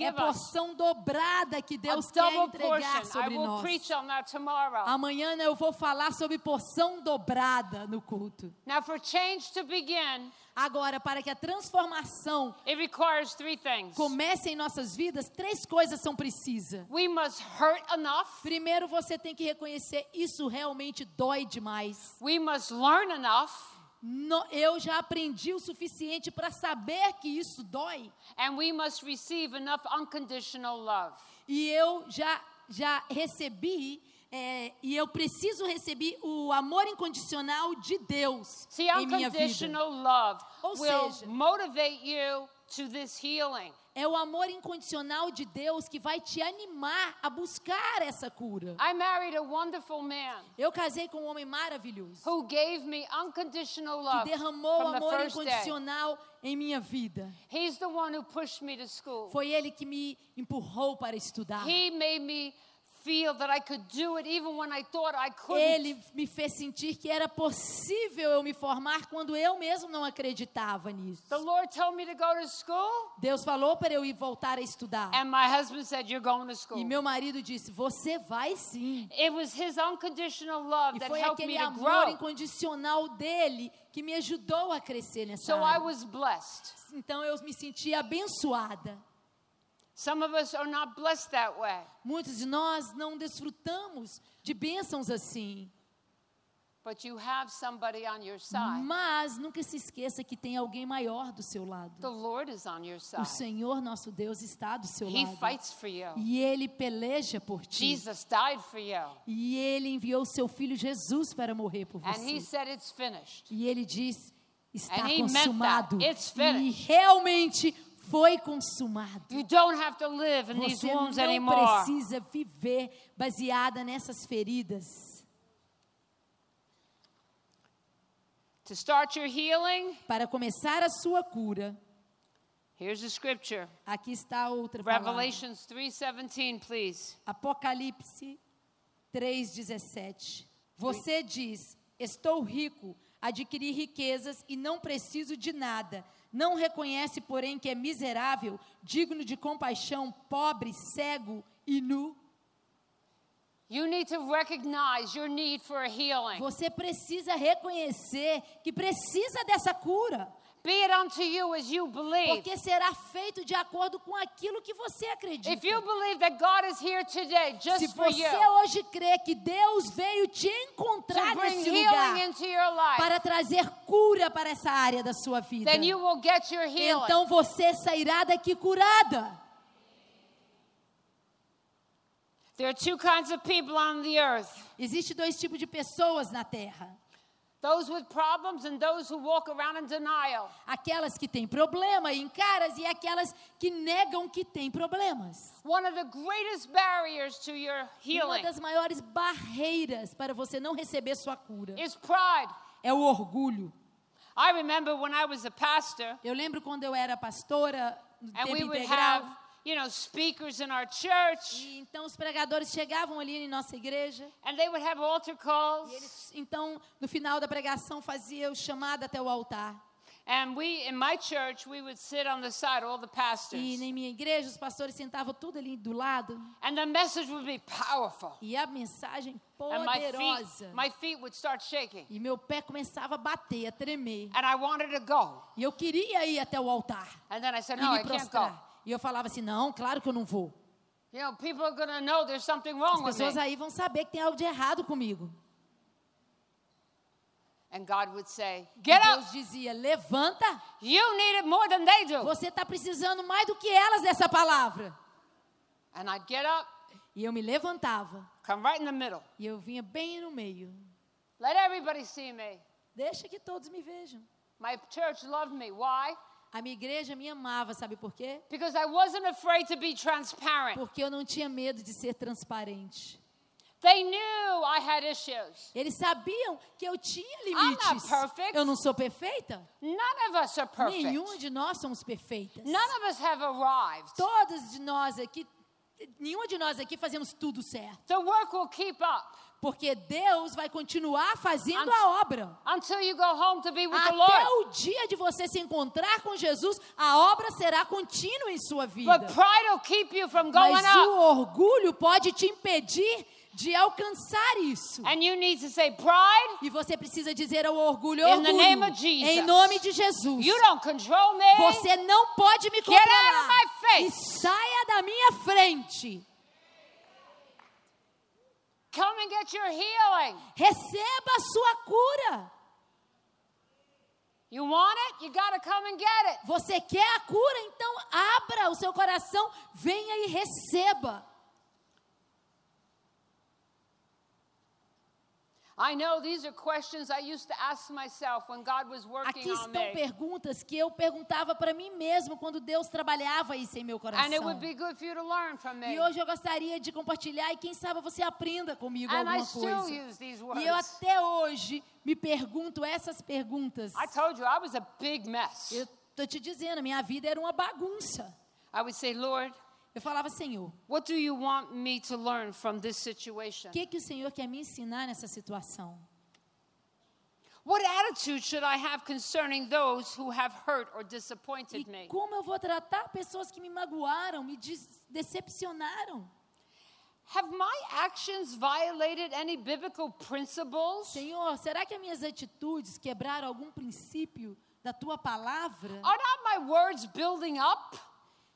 É us. porção dobrada que A Deus quer double entregar sobre nós. preach on that tomorrow. Amanhã eu vou falar sobre porção dobrada no culto. Now, for change to begin, Agora, para que a transformação it requires three things. comece em nossas vidas, três coisas são precisas. We must hurt enough, Primeiro, você tem que reconhecer isso realmente dói demais. we must learn enough, No- eu já aprendi o suficiente para saber que isso dói. and we must receive enough unconditional love. E eu já, já recebi, é, e eu preciso receber o amor incondicional de Deus See, em minha vida. unconditional love Ou will seja- motivate you to this healing. É o amor incondicional de Deus que vai te animar a buscar essa cura. I married a wonderful man Eu casei com um homem maravilhoso who gave me unconditional que love derramou from the amor first day. incondicional em minha vida. He's the one who pushed me to school. Foi ele que me empurrou para estudar. He made me feel that I could do it even when I thought I couldn't. Ele me fez sentir que era possível eu me formar quando eu mesmo não acreditava nisso. The Lord told me to go to school, Deus falou para eu ir voltar a estudar. and my husband said, You're going to school. E meu marido disse: Você vai sim. It was his unconditional love E that foi helped aquele amor incondicional dele que me ajudou a crescer nessa So I área. was blessed. Então eu me senti abençoada. Some of us are not blessed that way. Muitos de nós não desfrutamos de bênçãos assim. But you have somebody on your side. Mas nunca se esqueça que tem alguém maior do seu lado. The Lord is on your O side. Senhor nosso Deus está do seu He lado. fights for you. E ele peleja por ti. Jesus died for you. E ele enviou seu filho Jesus para morrer por And he você. said it's finished. E ele diz: está And he meant that. consumado. It's E finished. realmente foi consumado. You don't have to live in these Você não precisa viver baseada nessas feridas. To start your healing, Para começar a sua cura, here's the scripture. aqui está outra palavra. Revelations 3:17, please. Apocalipse 3:17. Você diz: Estou rico, adquiri riquezas e não preciso de nada. Não reconhece, porém, que é miserável, digno de compaixão, pobre, cego e nu. You need to recognize your need for a healing. Você precisa reconhecer que precisa dessa cura, Be it unto you as you believe. porque será feito de acordo com aquilo que você acredita. If you believe that God is here today Se just for you você hoje crê que Deus veio te encontrar nesse lugar life, para trazer cura para essa área da sua vida, then you will get your healing. então você sairá daqui curada. There are two kinds of people on the earth Existem dois tipos de pessoas na Terra: those with problems and those who walk around in denial. aquelas que têm problema e encaras e aquelas que negam que têm problemas. One of the greatest barriers to your E uma healing das maiores barreiras para você não receber sua cura is pride. é o orgulho. I remember when I was a pastor Eu lembro quando eu era pastora no tempo integral. You know, speakers in our church E então os pregadores chegavam ali em nossa igreja. and they would have altar E calls. eles, então, no final da pregação, faziam chamada até o altar. And we, in my church, we would sit on the side, all the pastors. E na minha igreja, os pastores sentavam tudo ali do lado. And the message would be powerful. E a mensagem And my poderosa. feet, my feet would start shaking. E meu pé começava a bater, a tremer. And I wanted to go. E eu queria ir até o altar And then I e said, no, I can't go. E eu falava assim: não, claro que eu não vou. You know, people are going to know there's something wrong As with pessoas me. aí vão saber que tem algo de errado comigo. And God would say, E get Deus up. dizia: levanta, You need it more than they do. você está precisando mais do que elas dessa palavra. And I'd get up, E eu me levantava. come right in the middle. E eu vinha bem no meio. Let everybody see me. Deixa que todos me vejam. My church loved me. Why? A minha igreja me amava, sabe por quê? Because I wasn't afraid to be transparent. Porque eu não tinha medo de ser transparente. They knew I had issues. Eles sabiam que eu tinha I'm not limites. perfect. Eu não sou perfeita. None of us are perfect. Nenhuma de nós somos perfeitas. None of us have arrived. Todas de nós aqui, nenhuma de nós aqui fazemos tudo certo. The work will keep up Porque Deus vai continuar fazendo a obra. Até o dia de você se encontrar com Jesus, a obra será contínua em sua vida. Mas o orgulho pode te impedir de alcançar isso. And you need to say, Pride, E você precisa dizer ao orgulho, In the orgulho, name of Jesus. em nome de Jesus. you don't control me. Você não pode me controlar. E face. saia da minha frente. Come and get your healing. Receba a sua cura. You want it? You got to come and get it. Você quer a cura? Então abra o seu coração, venha e receba. I know these are questions I used to ask myself when God was working Aqui on estão perguntas que eu perguntava para mim mesmo quando Deus trabalhava isso em meu And it coração. would be good for you to learn from me. E hoje eu gostaria de compartilhar e quem sabe você aprenda comigo And I alguma still coisa. use these E eu até hoje me pergunto essas perguntas. I told you I was a big mess. Eu tô te dizendo, minha vida era uma bagunça. I would say, Lord, Eu falava, Senhor, what do you want me to learn from this situation? o que que o Senhor quer me ensinar nessa situação? What attitude should I have concerning those who have hurt or E disappointed me? como eu vou tratar pessoas que me magoaram, me decepcionaram? Have my actions violated any biblical principles? Senhor, será que as minhas atitudes quebraram algum princípio da tua palavra? Are not my words building up?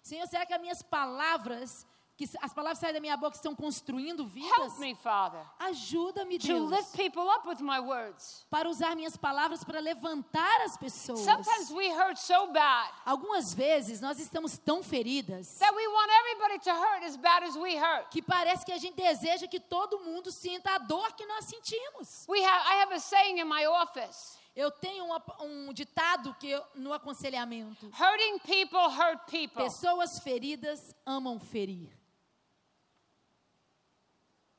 Senhor, será que as minhas palavras, que as palavras saem da minha boca estão construindo Help vidas? me, Father, Ajuda-me, to Deus, lift people up with my words. para usar minhas palavras para levantar as pessoas. Sometimes we hurt so bad Algumas vezes nós estamos tão feridas that we want everybody to hurt as bad as we hurt. que parece que a gente deseja que todo mundo sinta a dor que nós sentimos. We have, I have a saying in my office Eu tenho uma- um ditado que eu- no aconselhamento: hurting people hurt people. pessoas feridas amam ferir.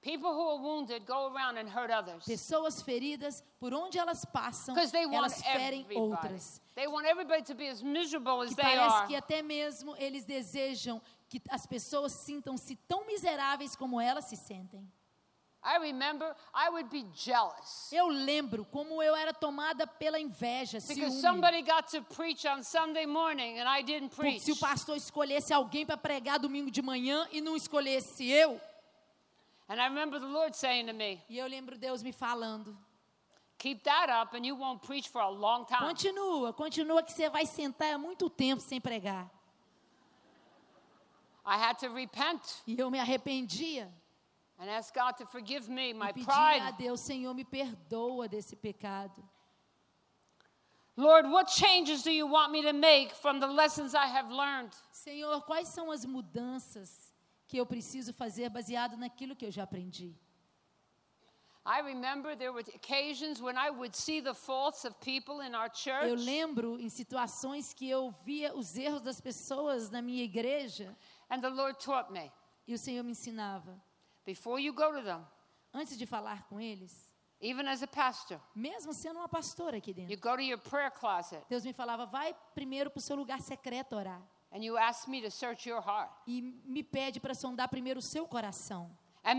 People who are wounded go around and hurt others Pessoas feridas, por onde elas passam, because they want elas ferem everybody. outras. They want everybody to be as miserable as Que they parece are. que até mesmo eles desejam que as pessoas sintam-se tão miseráveis como elas se sentem. I remember I would be jealous Eu lembro como eu era tomada pela inveja, because somebody got to preach on Sunday morning and I didn't Porque preach. se o pastor escolhesse alguém para pregar domingo de manhã e não escolhesse eu, And I remember the Lord saying to me, e eu lembro Deus me falando: Keep that up and you won't preach for a long time. continua, continua que você vai sentar há muito tempo sem pregar. I had to repent E eu me arrependia. And ask God to forgive me, my e pedia a pride. Deus, Senhor, me perdoa desse pecado. Lord, what changes do you want me to make from the lessons I have learned? Senhor, quais são as mudanças que eu preciso fazer baseado naquilo que eu já aprendi? I remember there were occasions when I would see the faults of people in our Eu lembro em situações que eu via os erros das pessoas na minha igreja and the Lord taught me e o Senhor me ensinava. Before you go to them, Antes de falar com eles, even as a pastor, mesmo sendo uma pastora aqui you dentro, go to your prayer closet Deus me falava: vai primeiro para o seu lugar secreto orar. and you ask me to search your heart E me pede para sondar primeiro o seu coração. you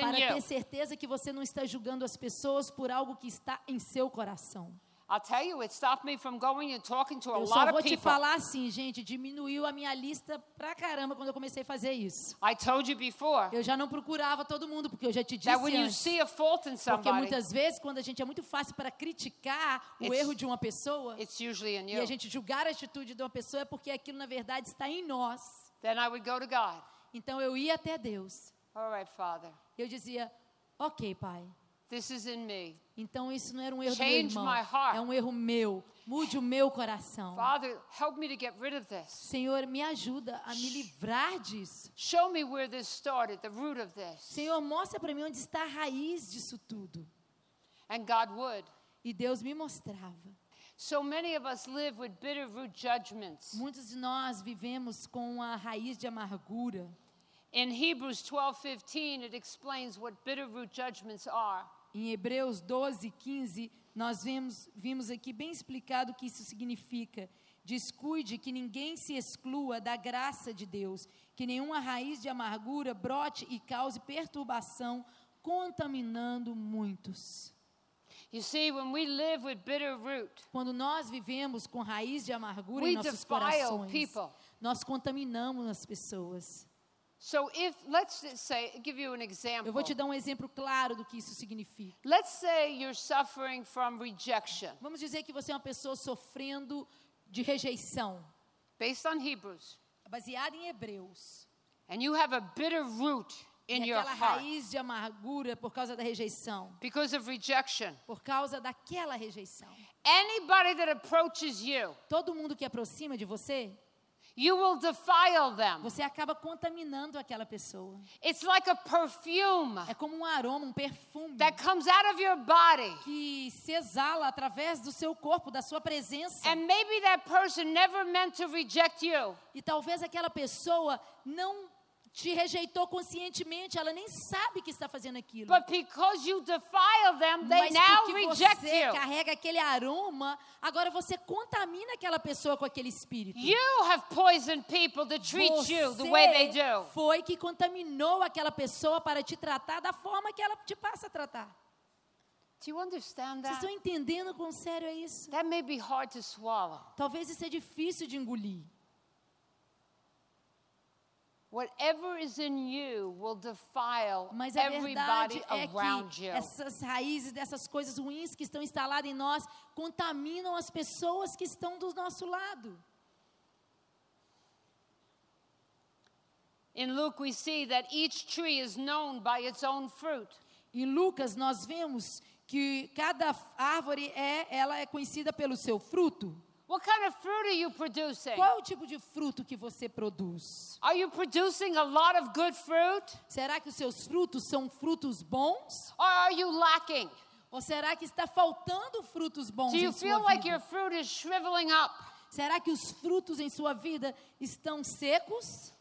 Para ter you. certeza que você não está julgando as pessoas por algo que está em seu coração. You, Eu só vou te falar assim, gente, diminuiu a minha lista pra caramba quando eu comecei a fazer isso. I told you before Eu já não procurava todo mundo, porque eu já te disse that when you antes. see a fault in Porque somebody, muitas vezes, quando a gente é muito fácil para criticar o erro de uma pessoa it's usually in e a you. gente julgar a atitude de uma pessoa é porque aquilo na verdade está em nós. Then I would go to God. Então eu ia até Deus. All right, Father, Eu dizia: "OK, pai. This is in me. Então isso não era um erro do meu Change irmão, my heart. é um erro meu. Mude o meu coração. Father, help me to get rid of this. Senhor, me ajuda a me livrar disso. Show me where this started, the root of this. Senhor, mostra para mim onde está a raiz disso tudo. And God would. E Deus me mostrava. So many of us live with bitter root judgments. Muitos de nós vivemos com a raiz de amargura. In Hebrews 12:15 it explains what bitter root judgments are. Em Hebreus 12, 15, nós vemos, vimos aqui bem explicado o que isso significa. Descuide que ninguém se exclua da graça de Deus, que nenhuma raiz de amargura brote e cause perturbação, contaminando muitos. You see, when we live with bitter root, Quando nós vivemos com raiz de amargura em nossos corações, people. nós contaminamos as pessoas. So if let's say give you an example. Eu vou te dar um exemplo claro do que isso significa. Let's say you're suffering from rejection Vamos dizer que você é uma pessoa sofrendo de rejeição, based on Hebrews, baseada em Hebreus. and you have a bitter root in e your aquela heart raiz de amargura por causa da rejeição, because of rejection. por causa daquela rejeição. Anybody that approaches you, Todo mundo que aproxima de você, you will defile them. você acaba contaminando aquela pessoa. It's like a perfume É como um aroma, um perfume that comes out of your body. que se exala através do seu corpo, da sua presença. And maybe that person never meant to reject you. E talvez aquela pessoa não te rejeitou conscientemente, ela nem sabe que está fazendo aquilo. But because you defile them, they Mas now porque reject você you. carrega aquele aroma, agora você contamina aquela pessoa com aquele espírito. You have poisoned people to treat you the way they Você do. foi que contaminou aquela pessoa para te tratar da forma que ela te passa a tratar. Do you understand Vocês that? estão entendendo quão sério é isso? That may be hard to swallow. Talvez isso é difícil de engolir. Whatever is in you will defile Mas a everybody verdade é around que you. essas raízes dessas coisas ruins que estão instaladas em nós contaminam as pessoas que estão do nosso lado. In Luke, we see that each tree is known by its own fruit. Em Lucas nós vemos que cada árvore é, ela é conhecida pelo seu fruto. What kind of fruit are you producing? Qual é o tipo de fruto que você produz? Are you producing a lot of good fruit? Será que os seus frutos são frutos bons? Or are you lacking? Ou será que está faltando frutos bons Do you em feel sua like your vida? fruit is shriveling up? Será que os frutos em sua vida estão secos?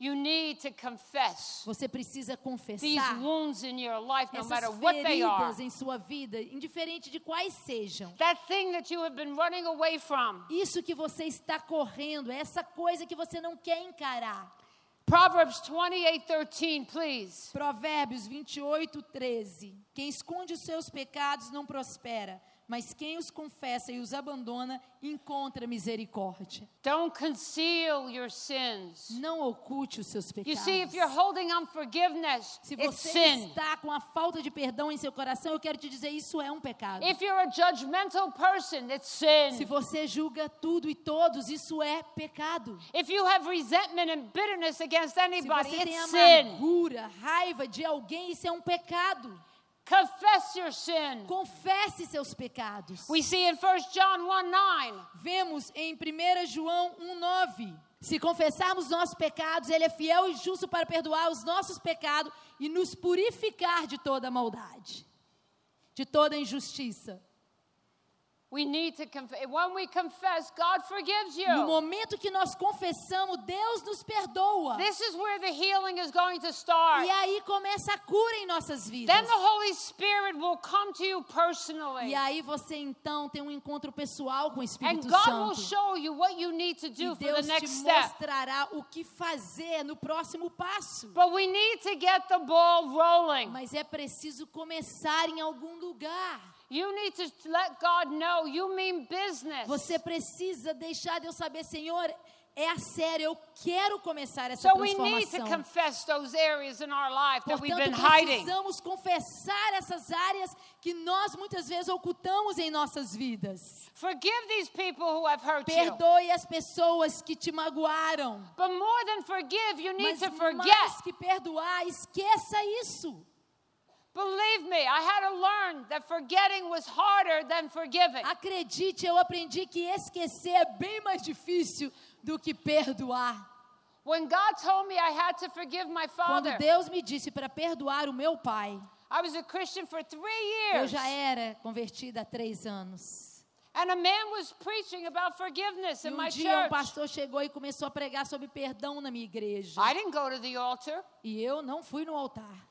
You need to confess Você precisa these confessar wounds in your life, no matter what they are. em sua vida, indiferente de quais sejam. That thing that you have been running away from. Isso que você está correndo, essa coisa que você não quer encarar. Proverbs 28:13, please. Provérbios 28, 13. Quem esconde os seus pecados não prospera, mas quem os confessa e os abandona encontra misericórdia. Don't conceal your sins. Não oculte os seus You pecados. see, if you're holding unforgiveness, Se it's você sin. está com a falta de perdão em seu coração, eu quero te dizer, isso é um pecado. If you're a judgmental person, it's Se sin. você julga tudo e todos, isso é pecado. If you have resentment and bitterness against Se anybody, você tem it's sin. amargura, raiva de alguém, isso é um pecado. Confess your sin. Confesse seus pecados. We see in 1 John 1 9. Vemos em 1 João 1,9. Se confessarmos nossos pecados, Ele é fiel e justo para perdoar os nossos pecados e nos purificar de toda maldade, de toda injustiça. No you. momento que nós confessamos, Deus nos perdoa. This is where the healing is going to start. E aí começa a cura em nossas vidas. Then the Holy Spirit will come to you personally. E aí você então tem um encontro pessoal com o Espírito And God will Santo. show you what you need to E do for the Deus te next step. mostrará o que fazer no próximo passo. But we need to get the ball rolling. Mas é preciso começar em algum lugar. You need to let God know you mean business. Você precisa deixar Deus saber, Senhor, é a sério, eu quero começar essa So we need to transformação. confess those areas in our life that we've been Portanto, precisamos confessar essas áreas que nós muitas vezes ocultamos em nossas vidas. Perdoe as pessoas que te magoaram. But more than forgive, you need Mas mais que perdoar, esqueça isso. Believe me, I had to learn that forgetting was harder than forgiving. Acredite, eu aprendi que esquecer é bem mais difícil do que perdoar. When God told me I had to forgive my Quando father, Deus me disse para perdoar o meu pai, I was a Christian for three eu years. já era convertida há três anos. And a man was preaching about forgiveness E in um my dia um pastor chegou e começou a pregar sobre perdão na minha igreja. I didn't go to the altar. E eu não fui no altar.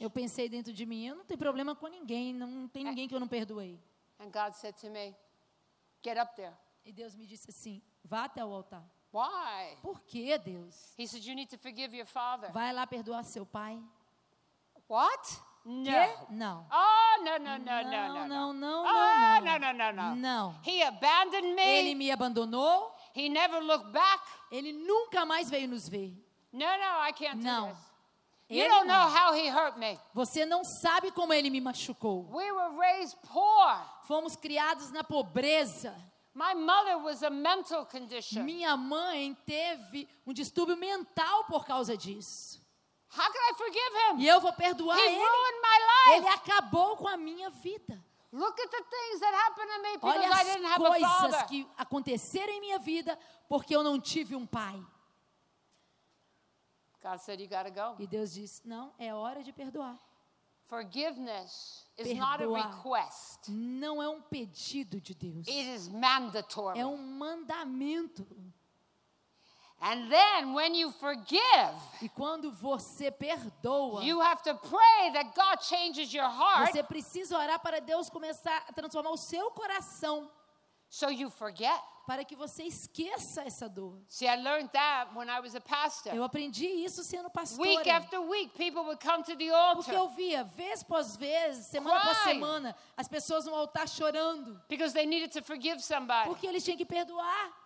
Eu pensei dentro de mim, eu não tenho problema com ninguém, não tem ninguém que eu não perdoei. And God said to me, Get up there. E Deus me disse assim: vá até o altar. Why? Por que, Deus? He said, You need to forgive your father. Vai lá perdoar seu pai? What? No. Quê? Não. Oh, no, no, no, Não, não, não, Oh, não, no, no, no, no. Não. He abandoned me. Ele me abandonou, He never looked back. ele nunca mais veio nos ver. No, no, I can't do Não. this. You Ele don't know não. how he hurt me. Você não sabe como ele me machucou. We were raised poor. Fomos criados na pobreza. My mother was a mental condition. Minha mãe teve um distúrbio mental por causa disso. How can I forgive him? E eu vou perdoar He ele. ruined my Ele life. acabou com a minha vida. Look at the things that happened to me because Olha I didn't as have a coisas que aconteceram em minha vida porque eu não tive um pai. God said, You got to go. E Deus disse: Não, é hora de perdoar. Forgiveness is not a request, Não é um pedido de Deus, it is mandatory. é um mandamento. And then when you forgive, E quando você perdoa, you have to pray that God changes your heart você precisa orar para Deus começar a transformar o seu coração, so you forget. Para que você esqueça essa dor. See, I learned that when I was a pastor. Eu aprendi isso sendo pastora. Week after week, people would come to the Porque altar eu via, vez após vez, semana após semana, as pessoas no altar chorando. because they needed to forgive somebody. Porque eles tinham que perdoar.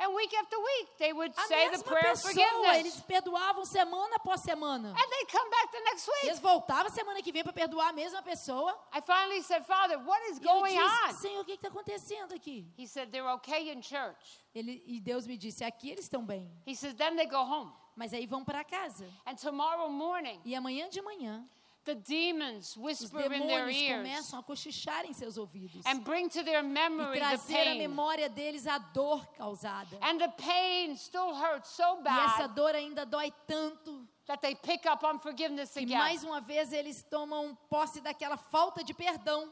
And week after week, they would A say the prayer pessoa, forgiveness. eles perdoavam semana após semana. And they'd come back the next week. Eles voltavam semana que vem para perdoar a mesma pessoa. I finally said, Father, what is E going on? disse, Senhor, o que está acontecendo aqui? He said, They're okay in church. Ele, e Deus me disse, aqui eles estão bem. He says, Then they go home. Mas aí vão para casa. And tomorrow morning, E amanhã de manhã, the demons os whisper in their demônios ears começam a cochichar em seus ouvidos. and bring to their E the trazer à memória deles a dor causada. And the pain still hurts so E essa bad dor ainda dói tanto that they pick up unforgiveness que again. mais uma vez eles tomam posse daquela falta de perdão.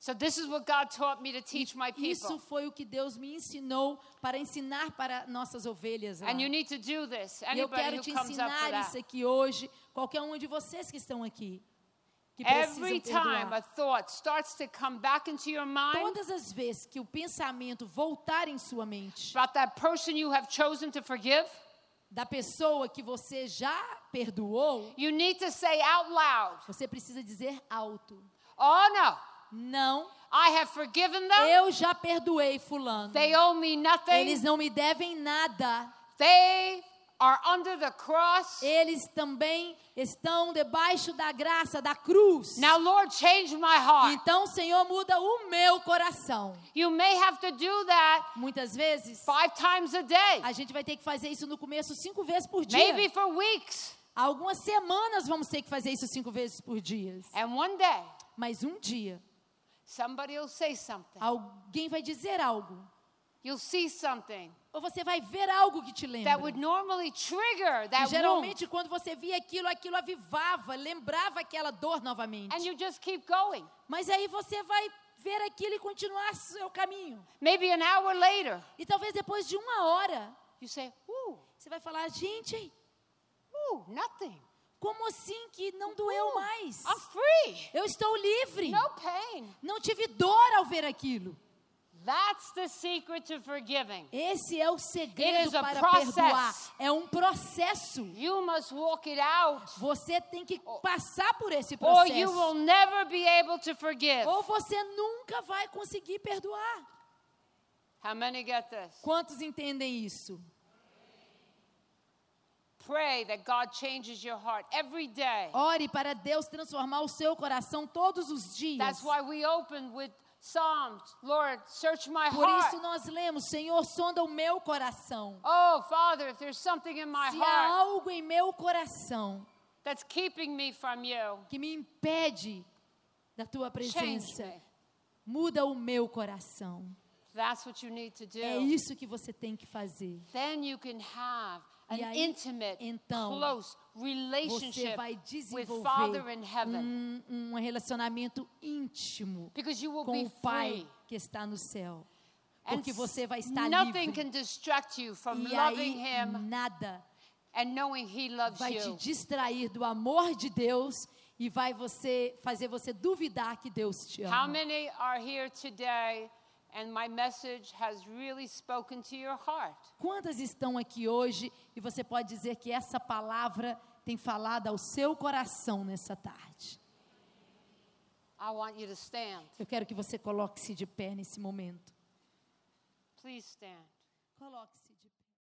So this is what God taught me to teach my Isso people. foi o que Deus me ensinou para ensinar para nossas ovelhas. lá. And you need to do this. E eu Anybody quero te ensinar isso aqui hoje, qualquer um de vocês que estão aqui, que Every time a thought starts to come back into your mind Todas as vezes que o pensamento voltar em sua mente about that person you have chosen to forgive, da pessoa que você já perdoou, you need to say out loud, você precisa dizer alto: Oh no, Não, I have forgiven them. eu já perdoei fulano. They owe me nothing. Eles não me devem nada. They are under the cross. Eles também estão debaixo da graça da cruz. Now, Lord, change my heart. Então, Senhor, muda o meu coração. You may have to do that Muitas vezes, five times a day, a gente vai ter que fazer isso no começo cinco vezes por dia. maybe for weeks. Algumas semanas vamos ter que fazer isso cinco vezes por dia. And one day, Mas um dia, somebody will say something. alguém vai dizer algo. You'll see something Ou você vai ver algo que te that lembra. would normally trigger E that wound. geralmente, quando você via aquilo, aquilo avivava, lembrava aquela dor novamente. And you just keep going. Mas aí você vai ver aquilo e continuar seu caminho. Maybe an hour later, E talvez depois de uma hora, you say, você vai falar: gente, nothing. como assim que não doeu mais? I'm free. Eu estou livre. No pain. Não tive dor ao ver aquilo. That's the secret to forgiving. Esse é o segredo para process. perdoar. É um processo. You must walk it out, Você tem que passar por esse or you will processo. never be able to forgive. Ou você nunca vai conseguir perdoar. How many get this? Quantos entendem isso? Pray that God changes your heart every day. Ore para Deus transformar o seu coração todos os dias. That's why we open with Psalms. Lord, search my Por isso heart. nós lemos, Senhor, sonda o meu coração. Oh, Father, if there's something in my Se há heart algo em meu coração that's keeping me from you, que me impede da tua presença, me. muda o meu coração. That's what you need to do. É isso que você tem que fazer. Then you can have an aí, intimate, então, close Você relationship vai desenvolver in heaven. um, um relacionamento íntimo Because you will com be o Pai free. que está no céu. Porque você vai estar nothing livre. can distract you from E loving aí, Him nada and knowing He loves vai te distrair do amor de Deus e vai você fazer você duvidar que Deus te How ama. many are here today and my message has really spoken to your heart? Quantas estão aqui hoje e você pode dizer que essa palavra tem falado ao seu coração nessa tarde? Eu quero que você coloque-se de pé nesse momento. Please stand. Coloque-se